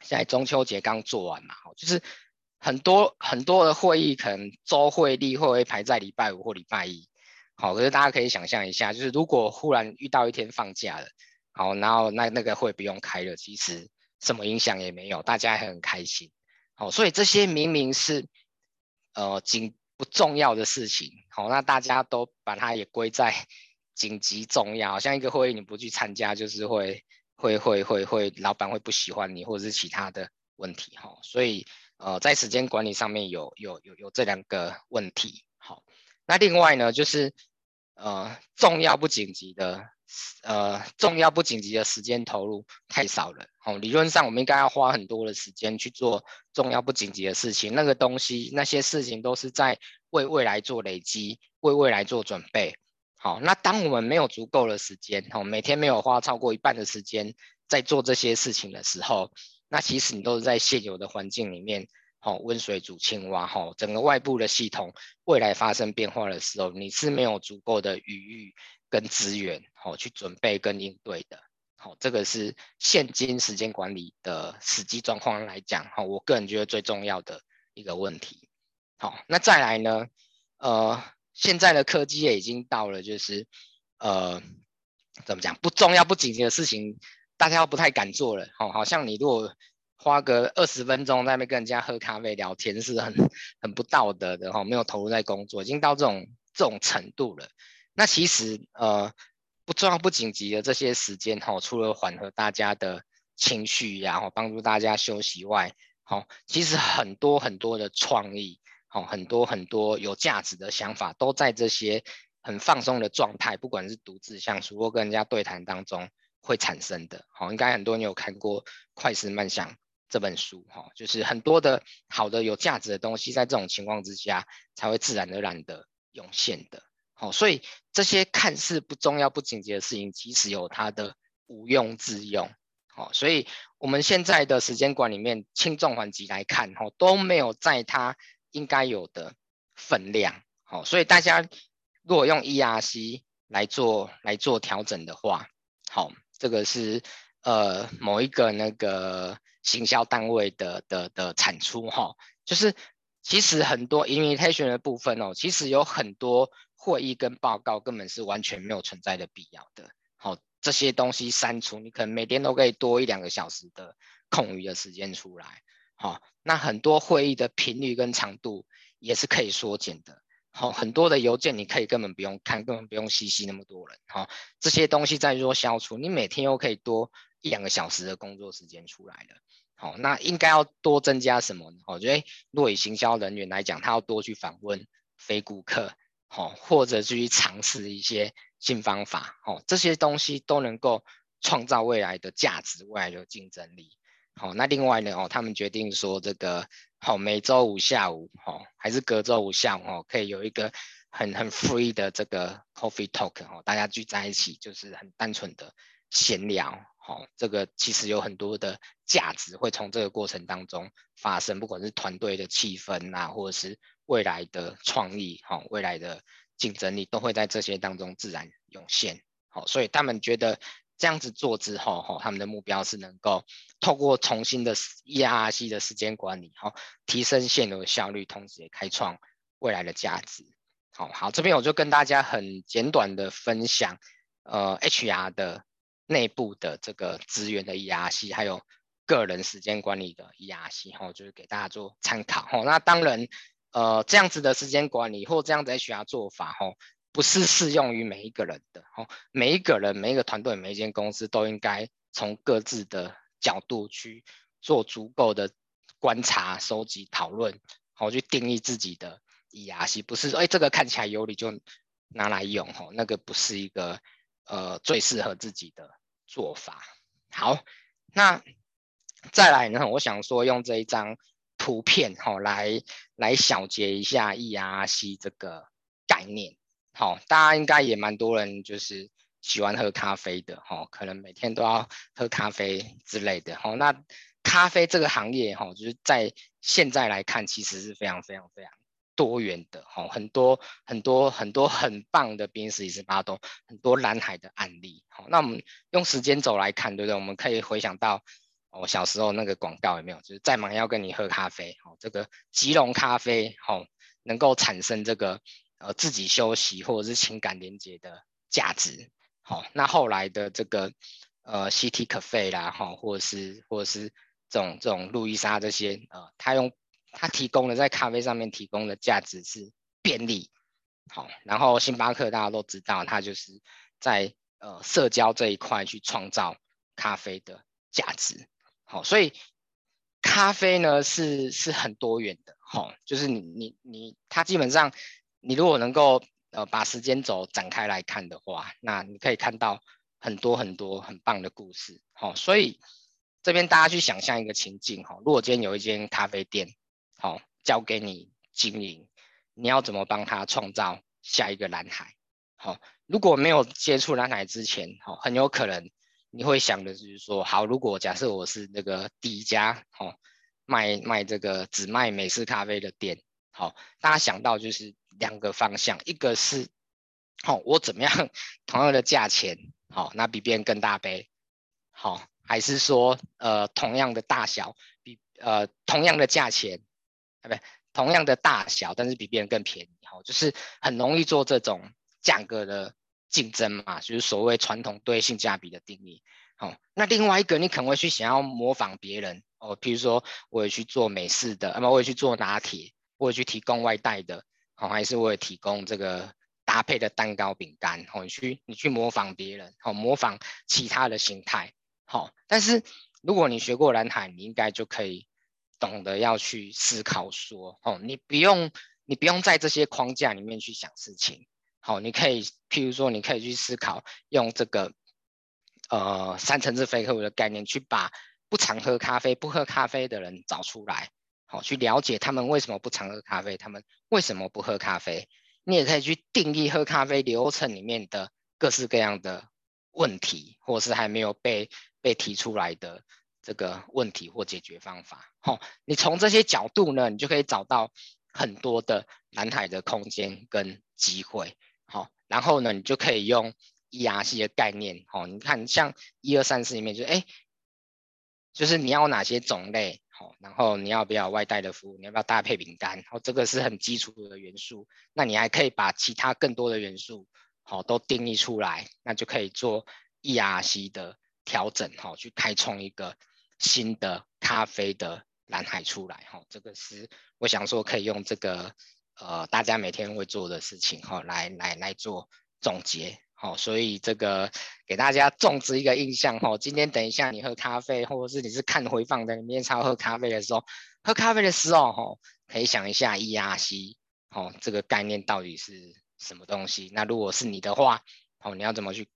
现在中秋节刚做完嘛，哦，就是。很多很多的会议可能周会例会会排在礼拜五或礼拜一，好，可是大家可以想象一下，就是如果忽然遇到一天放假了，好，然后那那个会不用开了，其实什么影响也没有，大家还很开心，好，所以这些明明是呃紧不重要的事情，好，那大家都把它也归在紧急重要，像一个会议你不去参加，就是会会会会会老板会不喜欢你，或者是其他的问题，哈，所以。呃，在时间管理上面有有有有这两个问题，好，那另外呢，就是呃重要不紧急的，呃重要不紧急的时间投入太少了，好，理论上我们应该要花很多的时间去做重要不紧急的事情，那个东西那些事情都是在为未来做累积，为未来做准备，好，那当我们没有足够的时间，好，每天没有花超过一半的时间在做这些事情的时候。那其实你都是在现有的环境里面，好，温水煮青蛙，哈，整个外部的系统未来发生变化的时候，你是没有足够的余裕跟资源，好，去准备跟应对的，好，这个是现今时间管理的实际状况来讲，哈，我个人觉得最重要的一个问题，好，那再来呢，呃，现在的科技业已经到了，就是，呃，怎么讲，不重要不紧急的事情。大家都不太敢做了，好，好像你如果花个二十分钟在那边跟人家喝咖啡聊天，是很很不道德的，哈，没有投入在工作，已经到这种这种程度了。那其实呃不重要不紧急的这些时间，哈，除了缓和大家的情绪呀，哈，帮助大家休息外，好，其实很多很多的创意，哦，很多很多有价值的想法，都在这些很放松的状态，不管是独自相处或跟人家对谈当中。会产生的，好，应该很多人有看过《快思慢想》这本书，哈，就是很多的好的有价值的东西，在这种情况之下才会自然而然的涌现的，好，所以这些看似不重要、不紧急的事情，其实有它的无用之用。好，所以我们现在的时间管理里面，轻重缓急来看，哈，都没有在它应该有的分量。好，所以大家如果用 ERC 来做来做调整的话，好，这个是呃某一个那个行销单位的的的产出哈，就是其实很多 invitation 的部分哦，其实有很多会议跟报告根本是完全没有存在的必要的。好。这些东西删除，你可能每天都可以多一两个小时的空余的时间出来。好，那很多会议的频率跟长度也是可以缩减的。好，很多的邮件你可以根本不用看，根本不用细细那么多人。好，这些东西再做消除，你每天又可以多一两个小时的工作时间出来了。好，那应该要多增加什么呢？我觉得，若以行销人员来讲，他要多去访问非顾客，好，或者去尝试一些。新方法，哦，这些东西都能够创造未来的价值，未来的竞争力。好，那另外呢，哦，他们决定说这个，好，每周五下午，哦，还是隔周五下午，哦，可以有一个很很 free 的这个 coffee talk，哦，大家聚在一起，就是很单纯的闲聊，哦，这个其实有很多的价值会从这个过程当中发生，不管是团队的气氛啊，或者是未来的创意，哈，未来的。竞争力都会在这些当中自然涌现，好，所以他们觉得这样子做之后，哈，他们的目标是能够透过重新的 ERC 的时间管理，哈，提升现有的效率，同时也开创未来的价值。好好，这边我就跟大家很简短的分享，呃，HR 的内部的这个资源的 ERC，还有个人时间管理的 ERC，哈，就是给大家做参考，哈，那当然。呃，这样子的时间管理或这样子 HR 做法，吼，不是适用于每一个人的，吼，每一个人、每一个团队、每一间公司都应该从各自的角度去做足够的观察、收集、讨论，好，去定义自己的 ERC，不是，哎，这个看起来有理就拿来用，吼，那个不是一个呃最适合自己的做法。好，那再来呢，我想说用这一张。图片好，来来小结一下 ERC 这个概念。好，大家应该也蛮多人就是喜欢喝咖啡的哈，可能每天都要喝咖啡之类的。好，那咖啡这个行业哈，就是在现在来看，其实是非常非常非常多元的哈，很多很多很多很棒的宾士118，很多蓝海的案例。好，那我们用时间轴来看，对不对？我们可以回想到。我小时候那个广告有没有？就是再忙要跟你喝咖啡，哦，这个吉隆咖啡，哦，能够产生这个呃自己休息或者是情感连接的价值，好，那后来的这个呃 City Cafe 啦，哈，或者是或者是这种这种路易莎这些，呃，他用他提供的在咖啡上面提供的价值是便利，好，然后星巴克大家都知道，它就是在呃社交这一块去创造咖啡的价值。好，所以咖啡呢是是很多元的，好，就是你你你，它基本上你如果能够呃把时间轴展开来看的话，那你可以看到很多很多很棒的故事，好，所以这边大家去想象一个情境，哈，如果今天有一间咖啡店，好，交给你经营，你要怎么帮他创造下一个蓝海？好，如果没有接触蓝海之前，好，很有可能。你会想的就是说，好，如果假设我是那个第一家，哦，卖卖这个只卖美式咖啡的店，好，大家想到就是两个方向，一个是，好，我怎么样同样的价钱，好，那比别人更大杯，好，还是说，呃，同样的大小，比呃同样的价钱，啊，不，同样的大小，但是比别人更便宜，好，就是很容易做这种价格的。竞争嘛，就是所谓传统对性价比的定义。好、哦，那另外一个你可能会去想要模仿别人哦，比如说我也去做美式的，那么我也去做拿铁，我也去提供外带的，哦，还是我也提供这个搭配的蛋糕饼干，好、哦，你去你去模仿别人，好、哦，模仿其他的形态，好、哦，但是如果你学过蓝海，你应该就可以懂得要去思考说，哦，你不用你不用在这些框架里面去想事情。好，你可以，譬如说，你可以去思考，用这个，呃，三层次非客户的概念，去把不常喝咖啡、不喝咖啡的人找出来，去了解他们为什么不常喝咖啡，他们为什么不喝咖啡，你也可以去定义喝咖啡流程里面的各式各样的问题，或是还没有被被提出来的这个问题或解决方法。好，你从这些角度呢，你就可以找到很多的蓝海的空间跟机会。好，然后呢，你就可以用 ERC 的概念。好，你看像一二三四里面就是哎。就是你要哪些种类，好，然后你要不要外带的服务，你要不要搭配饼干，好，这个是很基础的元素。那你还可以把其他更多的元素，好，都定义出来，那就可以做 ERC 的调整，好，去开创一个新的咖啡的蓝海出来，哈，这个是我想说可以用这个，呃，大家每天会做的事情，哈，来来来做总结。好，所以这个给大家种植一个印象哈。今天等一下你喝咖啡，或者是你是看回放的，你明天超喝咖啡的时候，喝咖啡的时候哈，可以想一下 ERC，哦，这个概念到底是什么东西？那如果是你的话，哦，你要怎么去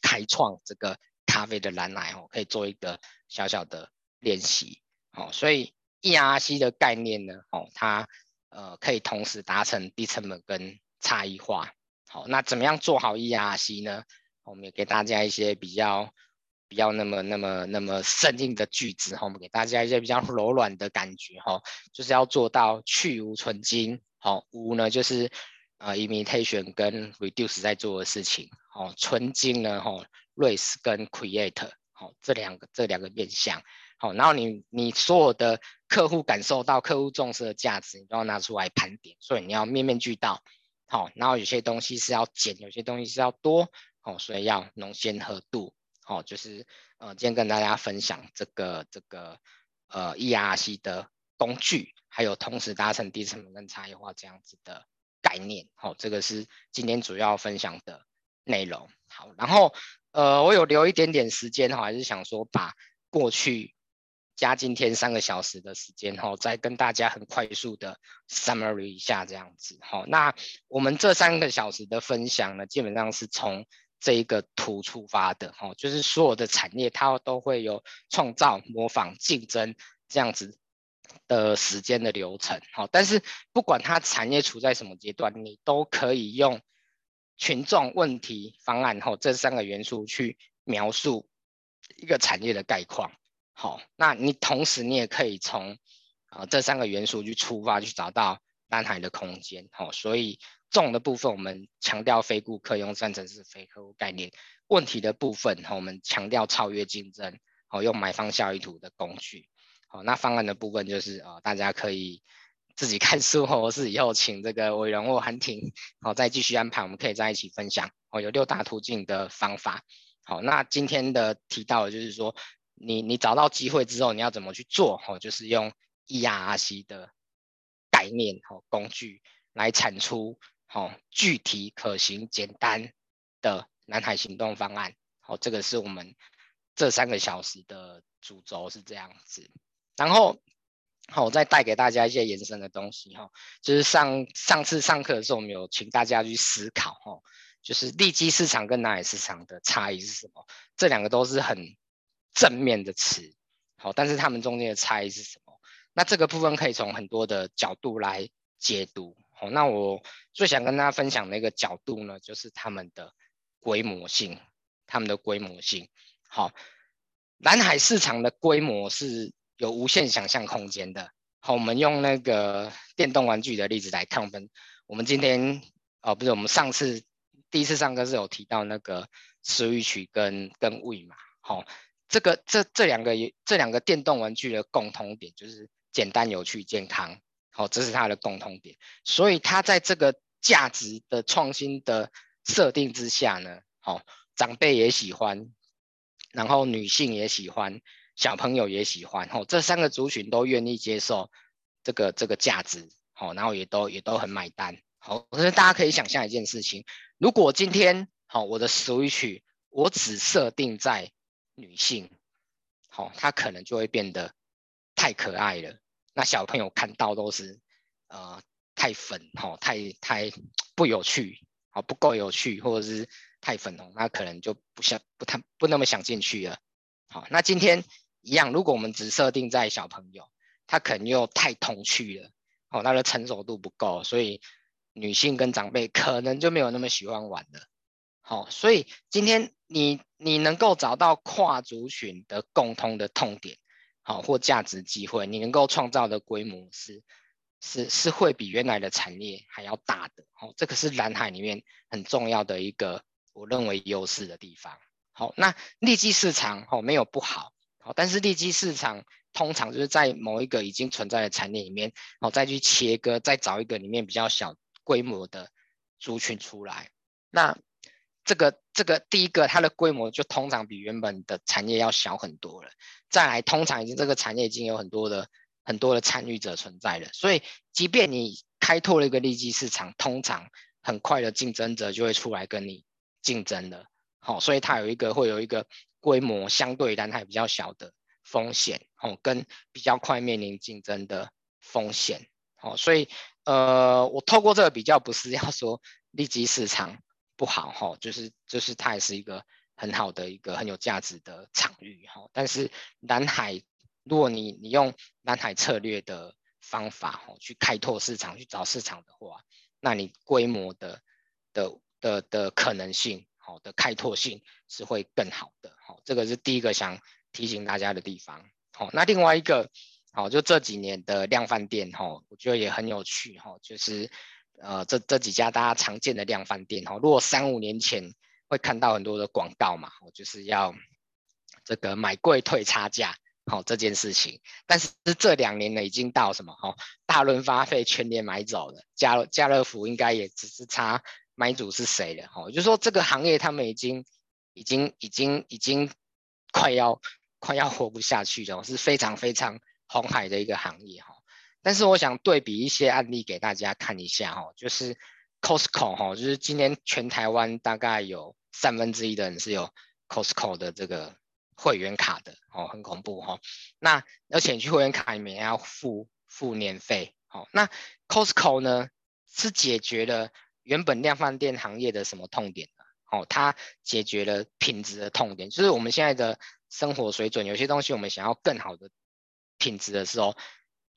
开创这个咖啡的蓝海？哦，可以做一个小小的练习。哦，所以 ERC 的概念呢，哦，它呃可以同时达成低成本跟差异化。好，那怎么样做好 ERC 呢？我们也给大家一些比较比较那么那么那么生硬的句子哈，我们给大家一些比较柔软的感觉哈，就是要做到去芜存菁。好，芜呢就是呃 imitation 跟 reduce 在做的事情。好，存菁呢哈 raise 跟 create 好这两个这两个面向。好，然后你你所有的客户感受到客户重视的价值，你都要拿出来盘点，所以你要面面俱到。好，然后有些东西是要减，有些东西是要多，哦，所以要浓鲜合度，哦，就是呃，今天跟大家分享这个这个呃 ERC 的工具，还有同时达成低成本跟差异化这样子的概念，好，这个是今天主要分享的内容。好，然后呃，我有留一点点时间哈，还是想说把过去。加今天三个小时的时间，哈，再跟大家很快速的 summary 一下这样子，好，那我们这三个小时的分享呢，基本上是从这一个图出发的，哈，就是所有的产业它都会有创造、模仿、竞争这样子的时间的流程，好，但是不管它产业处在什么阶段，你都可以用群众、问题、方案，哈，这三个元素去描述一个产业的概况。好，那你同时你也可以从啊、这三个元素去出发，去找到蓝海的空间。好，所以重的部分我们强调非顾客用三层式非客户概念，问题的部分我们强调超越竞争。好，用买方效益图的工具。好，那方案的部分就是啊、大家可以自己看书，或是以后请这个伟荣或韩婷好再继续安排，我们可以在一起分享。哦，有六大途径的方法。好，那今天的提到的就是说。你你找到机会之后，你要怎么去做？吼，就是用 ERC 的概念吼工具来产出吼具体可行简单的南海行动方案。好，这个是我们这三个小时的主轴是这样子。然后好，我再带给大家一些延伸的东西哈，就是上上次上课的时候，我们有请大家去思考哈，就是利基市场跟南海市场的差异是什么？这两个都是很。正面的词，好，但是它们中间的差异是什么？那这个部分可以从很多的角度来解读。好，那我最想跟大家分享的一个角度呢，就是他们的规模性，他们的规模性。好，蓝海市场的规模是有无限想象空间的。好，我们用那个电动玩具的例子来看我们。我们今天哦，不是，我们上次第一次上课是有提到那个 Switch 跟跟魏嘛？好。这个这这两个这两个电动玩具的共同点就是简单、有趣、健康，好，这是它的共同点。所以它在这个价值的创新的设定之下呢，好，长辈也喜欢，然后女性也喜欢，小朋友也喜欢，哦，这三个族群都愿意接受这个这个价值，好，然后也都也都很买单，好，所以大家可以想象一件事情，如果今天好，我的 Switch 我只设定在女性，好、哦，她可能就会变得太可爱了。那小朋友看到都是，呃，太粉，哈、哦，太太不有趣，好、哦，不够有趣，或者是太粉红，那可能就不想不太不那么想进去了。好、那今天一样，如果我们只设定在小朋友，他可能又太童趣了，好、哦，他的成熟度不够，所以女性跟长辈可能就没有那么喜欢玩了。好，所以今天你你能够找到跨族群的共通的痛点，好或价值机会，你能够创造的规模是是是会比原来的产业还要大的。好，这个是蓝海里面很重要的一个我认为优势的地方。好，那利基市场好没有不好，好，但是利基市场通常就是在某一个已经存在的产业里面，好再去切割，再找一个里面比较小规模的族群出来，那。这个这个第一个，它的规模就通常比原本的产业要小很多了。再来，通常已经这个产业已经有很多的很多的参与者存在了，所以即便你开拓了一个利基市场，通常很快的竞争者就会出来跟你竞争了。好，所以它有一个会有一个规模相对但还比较小的风险，哦，跟比较快面临竞争的风险。好，所以呃，我透过这个比较，不是要说利基市场。不好哈，就是就是它也是一个很好的一个很有价值的场域哈。但是南海，如果你你用南海策略的方法哈去开拓市场去找市场的话，那你规模的的的的可能性好的开拓性是会更好的。好，这个是第一个想提醒大家的地方。好，那另外一个好，就这几年的量贩店哈，我觉得也很有趣哈，就是。呃，这这几家大家常见的量贩店哈，如果三五年前会看到很多的广告嘛，我就是要这个买贵退差价，好这件事情。但是这两年呢，已经到什么哈，大润发费全年买走了，家家乐福应该也只是差买主是谁了哈，就说这个行业他们已经已经已经已经快要快要活不下去了，是非常非常红海的一个行业哈。但是我想对比一些案例给大家看一下哈，就是 Costco 哈，就是今天全台湾大概有三分之一的人是有 Costco 的这个会员卡的哦，很恐怖哈。那而且你去会员卡里面要付付年费，好，那 Costco 呢是解决了原本量贩店行业的什么痛点呢？哦，它解决了品质的痛点，就是我们现在的生活水准，有些东西我们想要更好的品质的时候。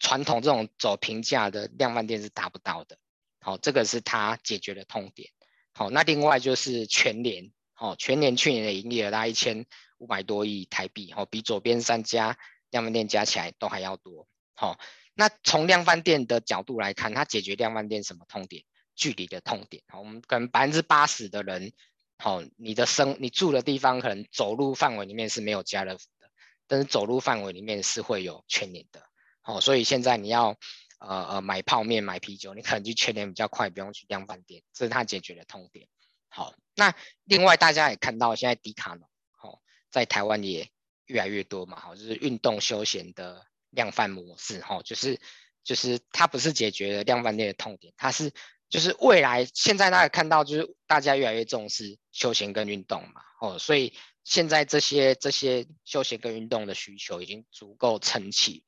传统这种走平价的量贩店是达不到的，好，这个是它解决的痛点。好，那另外就是全联，好，全联去年的营业额大概一千五百多亿台币，好，比左边三家量贩店加起来都还要多。好，那从量贩店的角度来看，它解决量贩店什么痛点？距离的痛点。好，我们可能百分之八十的人，好，你的生你住的地方可能走路范围里面是没有家乐福的，但是走路范围里面是会有全联的。好，所以现在你要呃呃买泡面、买啤酒，你可能去全联比较快，不用去量贩店，这是它解决的痛点。好，那另外大家也看到，现在迪卡侬，好，在台湾也越来越多嘛，好，就是运动休闲的量贩模式，哈，就是就是它不是解决了量贩店的痛点，它是就是未来现在大家看到，就是大家越来越重视休闲跟运动嘛，哦，所以现在这些这些休闲跟运动的需求已经足够撑起。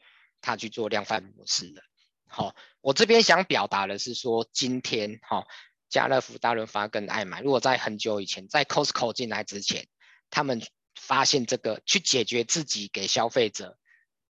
他去做量贩模式的，好，我这边想表达的是说，今天哈，家乐福、大润发跟爱买，如果在很久以前，在 Costco 进来之前，他们发现这个去解决自己给消费者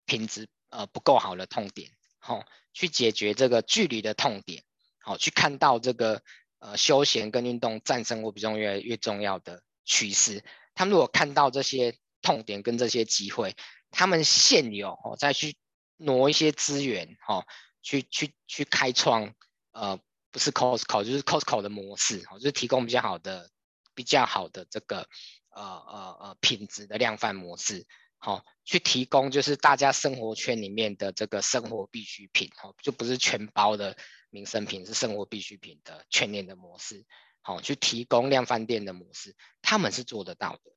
品质呃不够好的痛点，好，去解决这个距离的痛点，好，去看到这个呃休闲跟运动占生活比重越来越重要的趋势，他们如果看到这些痛点跟这些机会，他们现有哦再去。挪一些资源，哈、哦，去去去开创，呃，不是 Costco，就是 Costco 的模式，哈、哦，就是提供比较好的、比较好的这个，呃呃呃，品质的量贩模式，好、哦，去提供就是大家生活圈里面的这个生活必需品，哈、哦，就不是全包的民生品，是生活必需品的全年的模式，好、去提供量贩店的模式，他们是做得到的，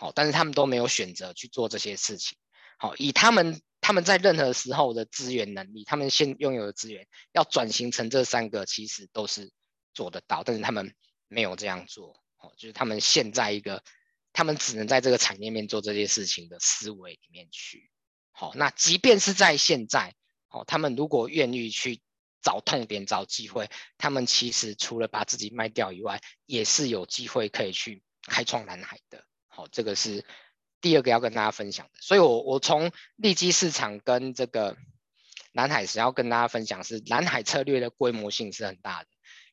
好、但是他们都没有选择去做这些事情，好、以他们。他们在任何时候的资源能力，他们现拥有的资源要转型成这三个，其实都是做得到，但是他们没有这样做，哦，就是他们现在一个，他们只能在这个产业面做这些事情的思维里面去，好，那即便是在现在，哦，他们如果愿意去找痛点、找机会，他们其实除了把自己卖掉以外，也是有机会可以去开创蓝海的，好，这个是。第二个要跟大家分享的，所以我我从利基市场跟这个南海时要跟大家分享是南海策略的规模性是很大的，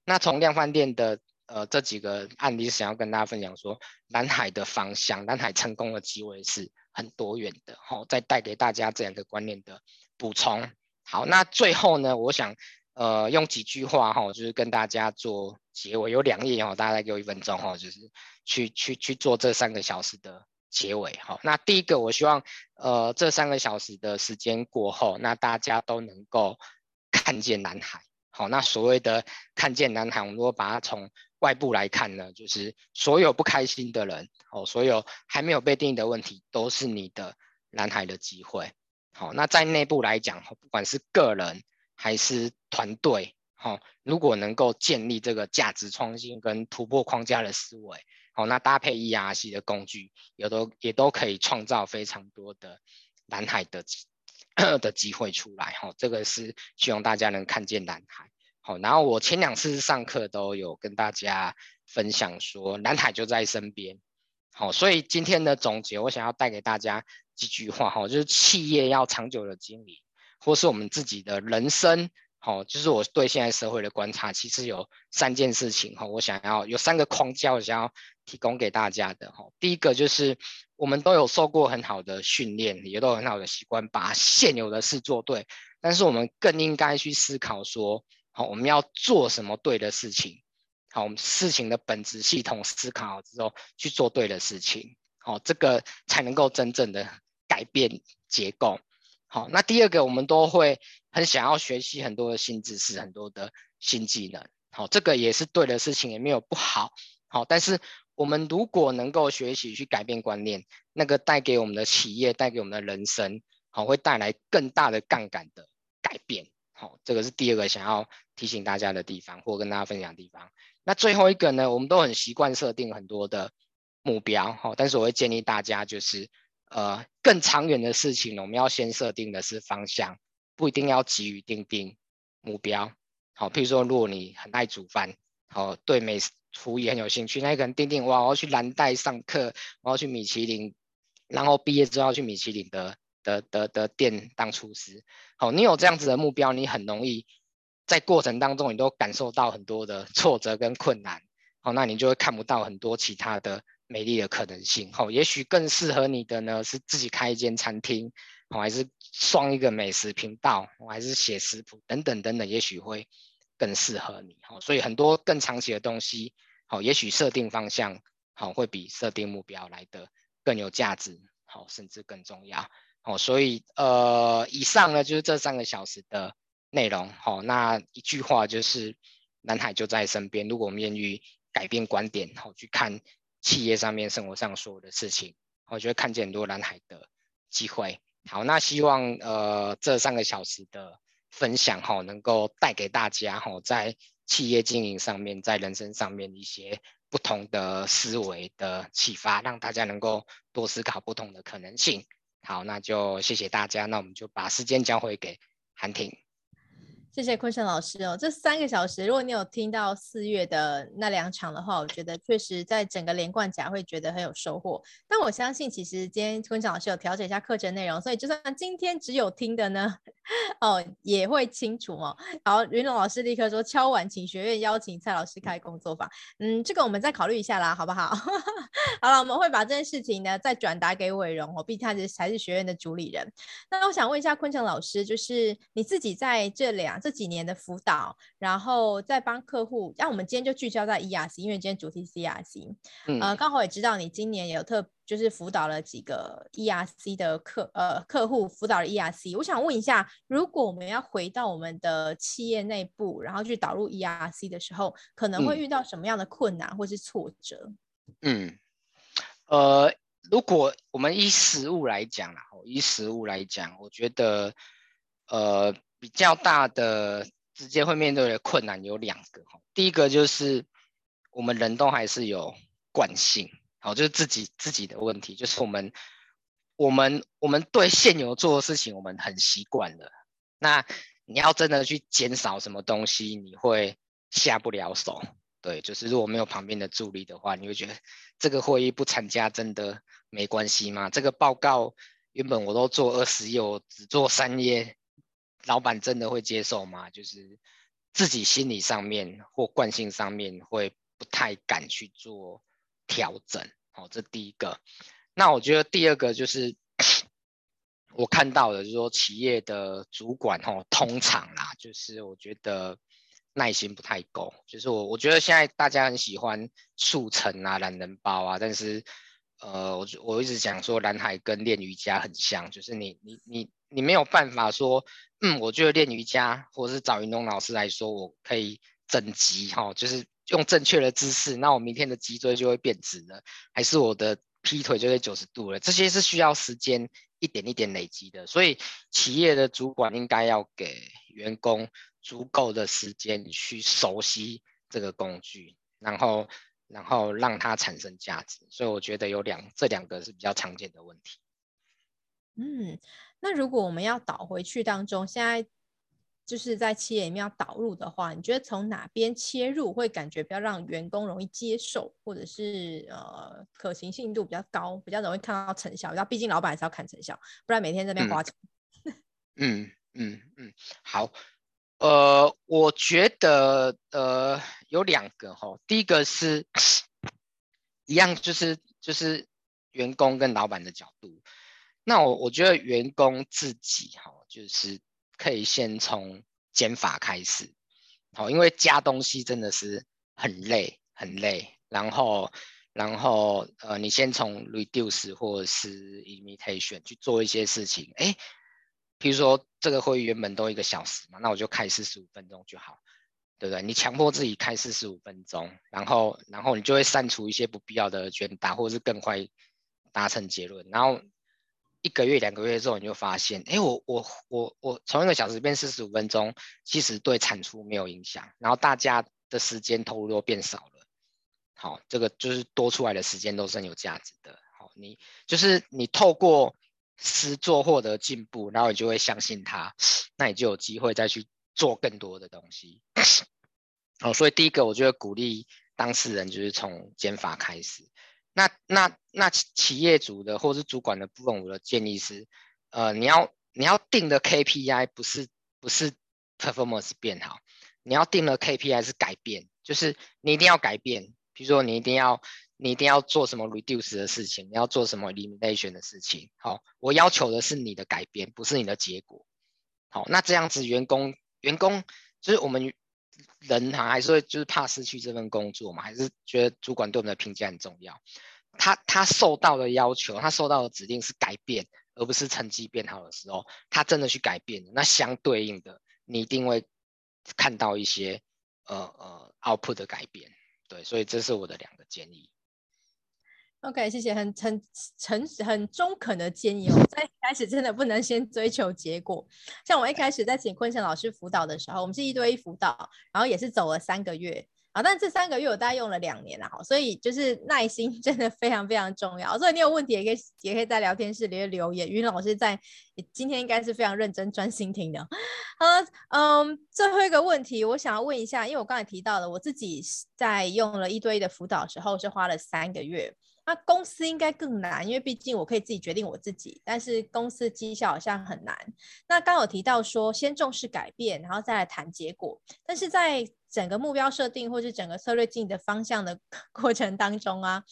那从量贩店的呃这几个案例，想要跟大家分享说，南海的方向，南海成功的机会是很多元的。好、再带给大家这样一个观念的补充。好，那最后呢，我想呃用几句话哈、就是跟大家做结尾，有两页哦，大家再给我一分钟哈、就是去去去做这三个小时的。结尾好，那第一个，我希望呃这三个小时的时间过后，那大家都能够看见蓝海。好，那所谓的看见蓝海，我们如果把它从外部来看呢，就是所有不开心的人，哦，所有还没有被定义的问题，都是你的蓝海的机会。好，那在内部来讲，不管是个人还是团队，好，如果能够建立这个价值创新跟突破框架的思维。好，那搭配 ERC 的工具，也都也都可以创造非常多的蓝海的 的机会出来。哈，这个是希望大家能看见蓝海。好，然后我前两次上课都有跟大家分享说，蓝海就在身边。好，所以今天的总结，我想要带给大家几句话。哈，就是企业要长久的经营，或是我们自己的人生。好，就是我对现在社会的观察，其实有三件事情哈，我想要有三个框架，我想要提供给大家的哈。第一个就是我们都有受过很好的训练，也都有很好的习惯，把现有的事做对。但是我们更应该去思考说，好，我们要做什么对的事情？好，我们事情的本质系统思考之后，去做对的事情。好，这个才能够真正的改变结构。好，那第二个，我们都会很想要学习很多的新知识，很多的新技能。好，这个也是对的事情，也没有不好。好，但是我们如果能够学习去改变观念，那个带给我们的企业，带给我们的人生，好，会带来更大的杠杆的改变。好，这个是第二个想要提醒大家的地方，或跟大家分享的地方。那最后一个呢，我们都很习惯设定很多的目标。好，但是我会建议大家就是。呃，更长远的事情，我们要先设定的是方向，不一定要急于订定目标。好，譬如说，如果你很爱煮饭，好，对美食厨艺很有兴趣，那可能订定哇，我要去蓝带上课，我要去米其林，然后毕业之后要去米其林的的的的店当厨师。好，你有这样子的目标，你很容易在过程当中，你都感受到很多的 挫折跟困难。好，那你就会看不到很多其他的。美丽的可能性，好，也许更适合你的呢，是自己开一间餐厅，好，还是创一个美食频道，我还是写食谱等等等等，也许会更适合你，好，所以很多更长期的东西，好，也许设定方向，好，会比设定目标来得更有价值，好，甚至更重要，好，所以呃，以上呢就是这三个小时的内容，好，那一句话就是蓝海就在身边，如果我们愿意改变观点，好，去看。企业上面、生活上所有的事情，我觉得看见很多蓝海的机会。好，那希望呃这三个小时的分享哈，能够带给大家哈，在企业经营上面、在人生上面一些不同的思维的启发，让大家能够多思考不同的可能性。好，那就谢谢大家，那我们就把时间交回给韩婷。谢谢昆城老师哦，这三个小时，如果你有听到四月的那两场的话，我觉得确实在整个连贯甲会觉得很有收获。但我相信，其实今天昆城老师有调整一下课程内容，所以就算今天只有听的呢，哦，也会清楚哦。好，云龙老师立刻说敲碗请学院邀请蔡老师开工作坊，嗯，这个我们再考虑一下啦，好不好？好了，我们会把这件事情呢再转达给伟荣哦，毕竟他是才是学院的主理人。那我想问一下昆城老师，就是你自己在这两。这几年的辅导，然后再帮客户，那我们今天就聚焦在 ERC，因为今天主题是 ERC，嗯，呃，刚好也知道你今年也有特就是辅导了几个 ERC 的客呃客户辅导了 ERC，我想问一下，如果我们要回到我们的企业内部，然后去导入 ERC 的时候，可能会遇到什么样的困难或是挫折？嗯，呃，如果我们以实务来讲啦，以实务来讲，我觉得，呃。比较大的直接会面对的困难有两个，第一个就是我们人都还是有惯性，好，就是自己自己的问题，就是我们我们我们对现有做的事情我们很习惯了，那你要真的去减少什么东西，你会下不了手，对，就是如果没有旁边的助力的话，你会觉得这个会议不参加真的没关系吗？这个报告原本我都做二十页，我只做三页。老板真的会接受吗？就是自己心理上面或惯性上面会不太敢去做调整。好，这第一个。那我觉得第二个就是 我看到的，就是说企业的主管哦，通常啦，就是我觉得耐心不太够。就是我我觉得现在大家很喜欢速成啊、懒人包啊，但是呃，我我一直讲说蓝海跟练瑜伽很像，就是你你你你没有办法说，嗯，我觉得练瑜伽或者是找运动老师来说，我可以整脊哈，就是用正确的姿势，那我明天的脊椎就会变直了，还是我的。劈腿就会九十度了，这些是需要时间一点一点累积的，所以企业的主管应该要给员工足够的时间去熟悉这个工具，然后然后让它产生价值。所以我觉得有两这两个是比较常见的问题。嗯，那如果我们要倒回去当中，现在。就是在企业里面要导入的话，你觉得从哪边切入会感觉比较让员工容易接受，或者是呃可行性度比较高，比较容易看到成效？然后毕竟老板还是要看成效，不然每天在那边花钱。嗯嗯嗯，好，呃，我觉得呃有两个哈，第一个是 一样，就是就是员工跟老板的角度，那我我觉得员工自己哈，就是。可以先从减法开始，好，因为加东西真的是很累，很累。然后，然后，呃，你先从 reduce 或者是 imitation 去做一些事情。哎，比如说这个会议原本都一个小时嘛，那我就开四十五分钟就好，对不对？你强迫自己开四十五分钟，然后，然后你就会删除一些不必要的卷打，或者是更快达成结论，然后。一个月、两个月之后，你就发现，哎，我我我我从一个小时变四十五分钟，其实对产出没有影响，然后大家的时间投入都变少了。好，这个就是多出来的时间都是很有价值的。好，你就是你透过实作获得进步，然后你就会相信它，那你就有机会再去做更多的东西。好，所以第一个，我觉得鼓励当事人就是从减法开始。那那那企业主的或是主管的部分，我的建议是，呃，你要你要定的 KPI 不是不是 performance 变好，你要定的 KPI 是改变，就是你一定要改变，比如说你一定要你一定要做什么 reduce 的事情，你要做什么 elimination 的事情，好，我要求的是你的改变，不是你的结果，好，那这样子员工员工就是我们。人他还是会就是怕失去这份工作嘛，还是觉得主管对我们的评价很重要。他他受到的要求，他受到的指令是改变，而不是成绩变好的时候，他真的去改变。那相对应的，你一定会看到一些呃呃 output 的改变。对，所以这是我的两个建议。OK，谢谢，很很诚实、很中肯的建议哦。在一开始真的不能先追求结果。像我一开始在请坤城老师辅导的时候，我们是一对一辅导，然后也是走了三个月啊。但这三个月我大概用了两年了，所以就是耐心真的非常非常重要。所以你有问题也可以也可以在聊天室里面留言，云老师在今天应该是非常认真专心听的。好，嗯，最后一个问题我想要问一下，因为我刚才提到了我自己在用了一对一的辅导时候是花了三个月。那公司应该更难，因为毕竟我可以自己决定我自己，但是公司绩效好像很难。那刚有提到说，先重视改变，然后再来谈结果。但是在整个目标设定或是整个策略经营的方向的 过程当中啊，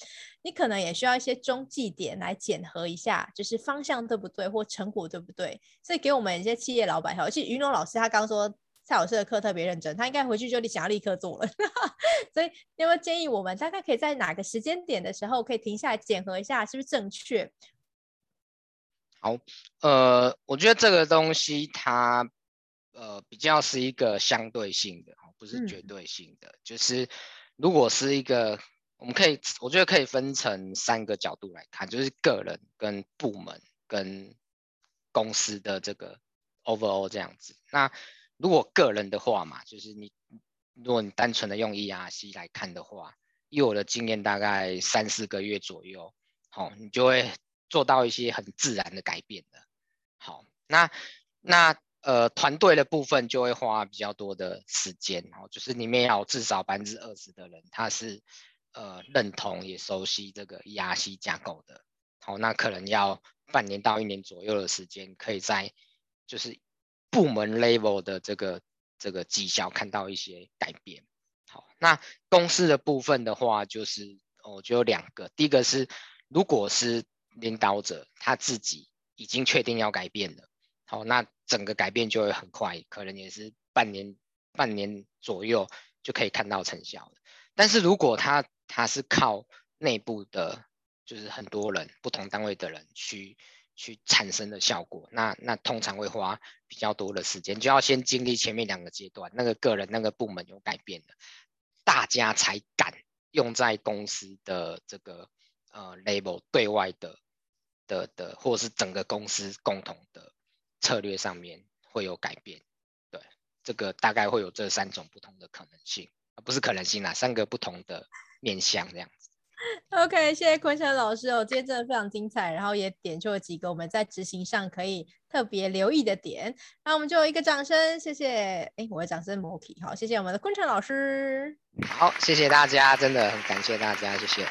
你可能也需要一些中继点来检核一下，就是方向对不对，或成果对不对。所以给我们一些企业老板，而且云龙老师他刚说。蔡老师的课特别认真，他应该回去就想要立刻做了。所以，你有没有建议我们大概可以在哪个时间点的时候可以停下来检核一下，是不是正确？好，呃，我觉得这个东西它呃比较是一个相对性的，不是绝对性的。嗯、就是如果是一个，我们可以，我觉得可以分成三个角度来看，就是个人、跟部门、跟公司的这个 overall 这样子。那如果个人的话嘛，就是你，如果你单纯的用 ERC 来看的话，以我的经验大概三四个月左右，好，你就会做到一些很自然的改变的。好，那那呃团队的部分就会花比较多的时间，哦，就是里面要至少百分之二十的人他是呃认同也熟悉这个 ERC 架构的。好，那可能要半年到一年左右的时间，可以在就是。部门 level 的这个这个绩效看到一些改变。好，那公司的部分的话，就是我就有两个，第一个是如果是领导者他自己已经确定要改变了，好，那整个改变就会很快，可能也是半年半年左右就可以看到成效了。但是如果他他是靠内部的，就是很多人不同单位的人去去产生的效果，那那通常会花比较多的时间，就要先经历前面两个阶段，那个个人那个部门有改变了，大家才敢用在公司的这个呃 label 对外的的的，或者是整个公司共同的策略上面会有改变。对，这个大概会有这三种不同的可能性，不是可能性啦，三个不同的面向这样。OK，谢谢坤成老师哦，今天真的非常精彩，然后也点出了几个我们在执行上可以特别留意的点。那我们就一个掌声，谢谢。哎，我的掌声模体，好，谢谢我们的坤成老师。好，谢谢大家，真的很感谢大家，谢谢。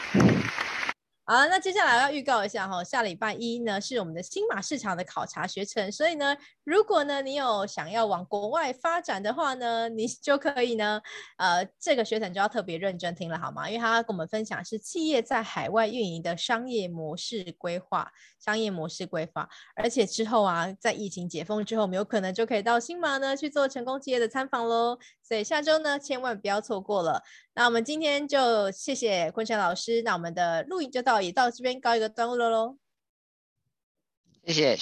好，那接下来要预告一下哈，下礼拜一呢是我们的新马市场的考察学程，所以呢，如果呢你有想要往国外发展的话呢，你就可以呢，呃，这个学程就要特别认真听了好吗？因为他跟我们分享是企业在海外运营的商业模式规划，商业模式规划，而且之后啊，在疫情解封之后，我们有可能就可以到新马呢去做成功企业的参访喽，所以下周呢千万不要错过了。那我们今天就谢谢坤城老师，那我们的录影就到，也到这边告一个段落喽。谢谢。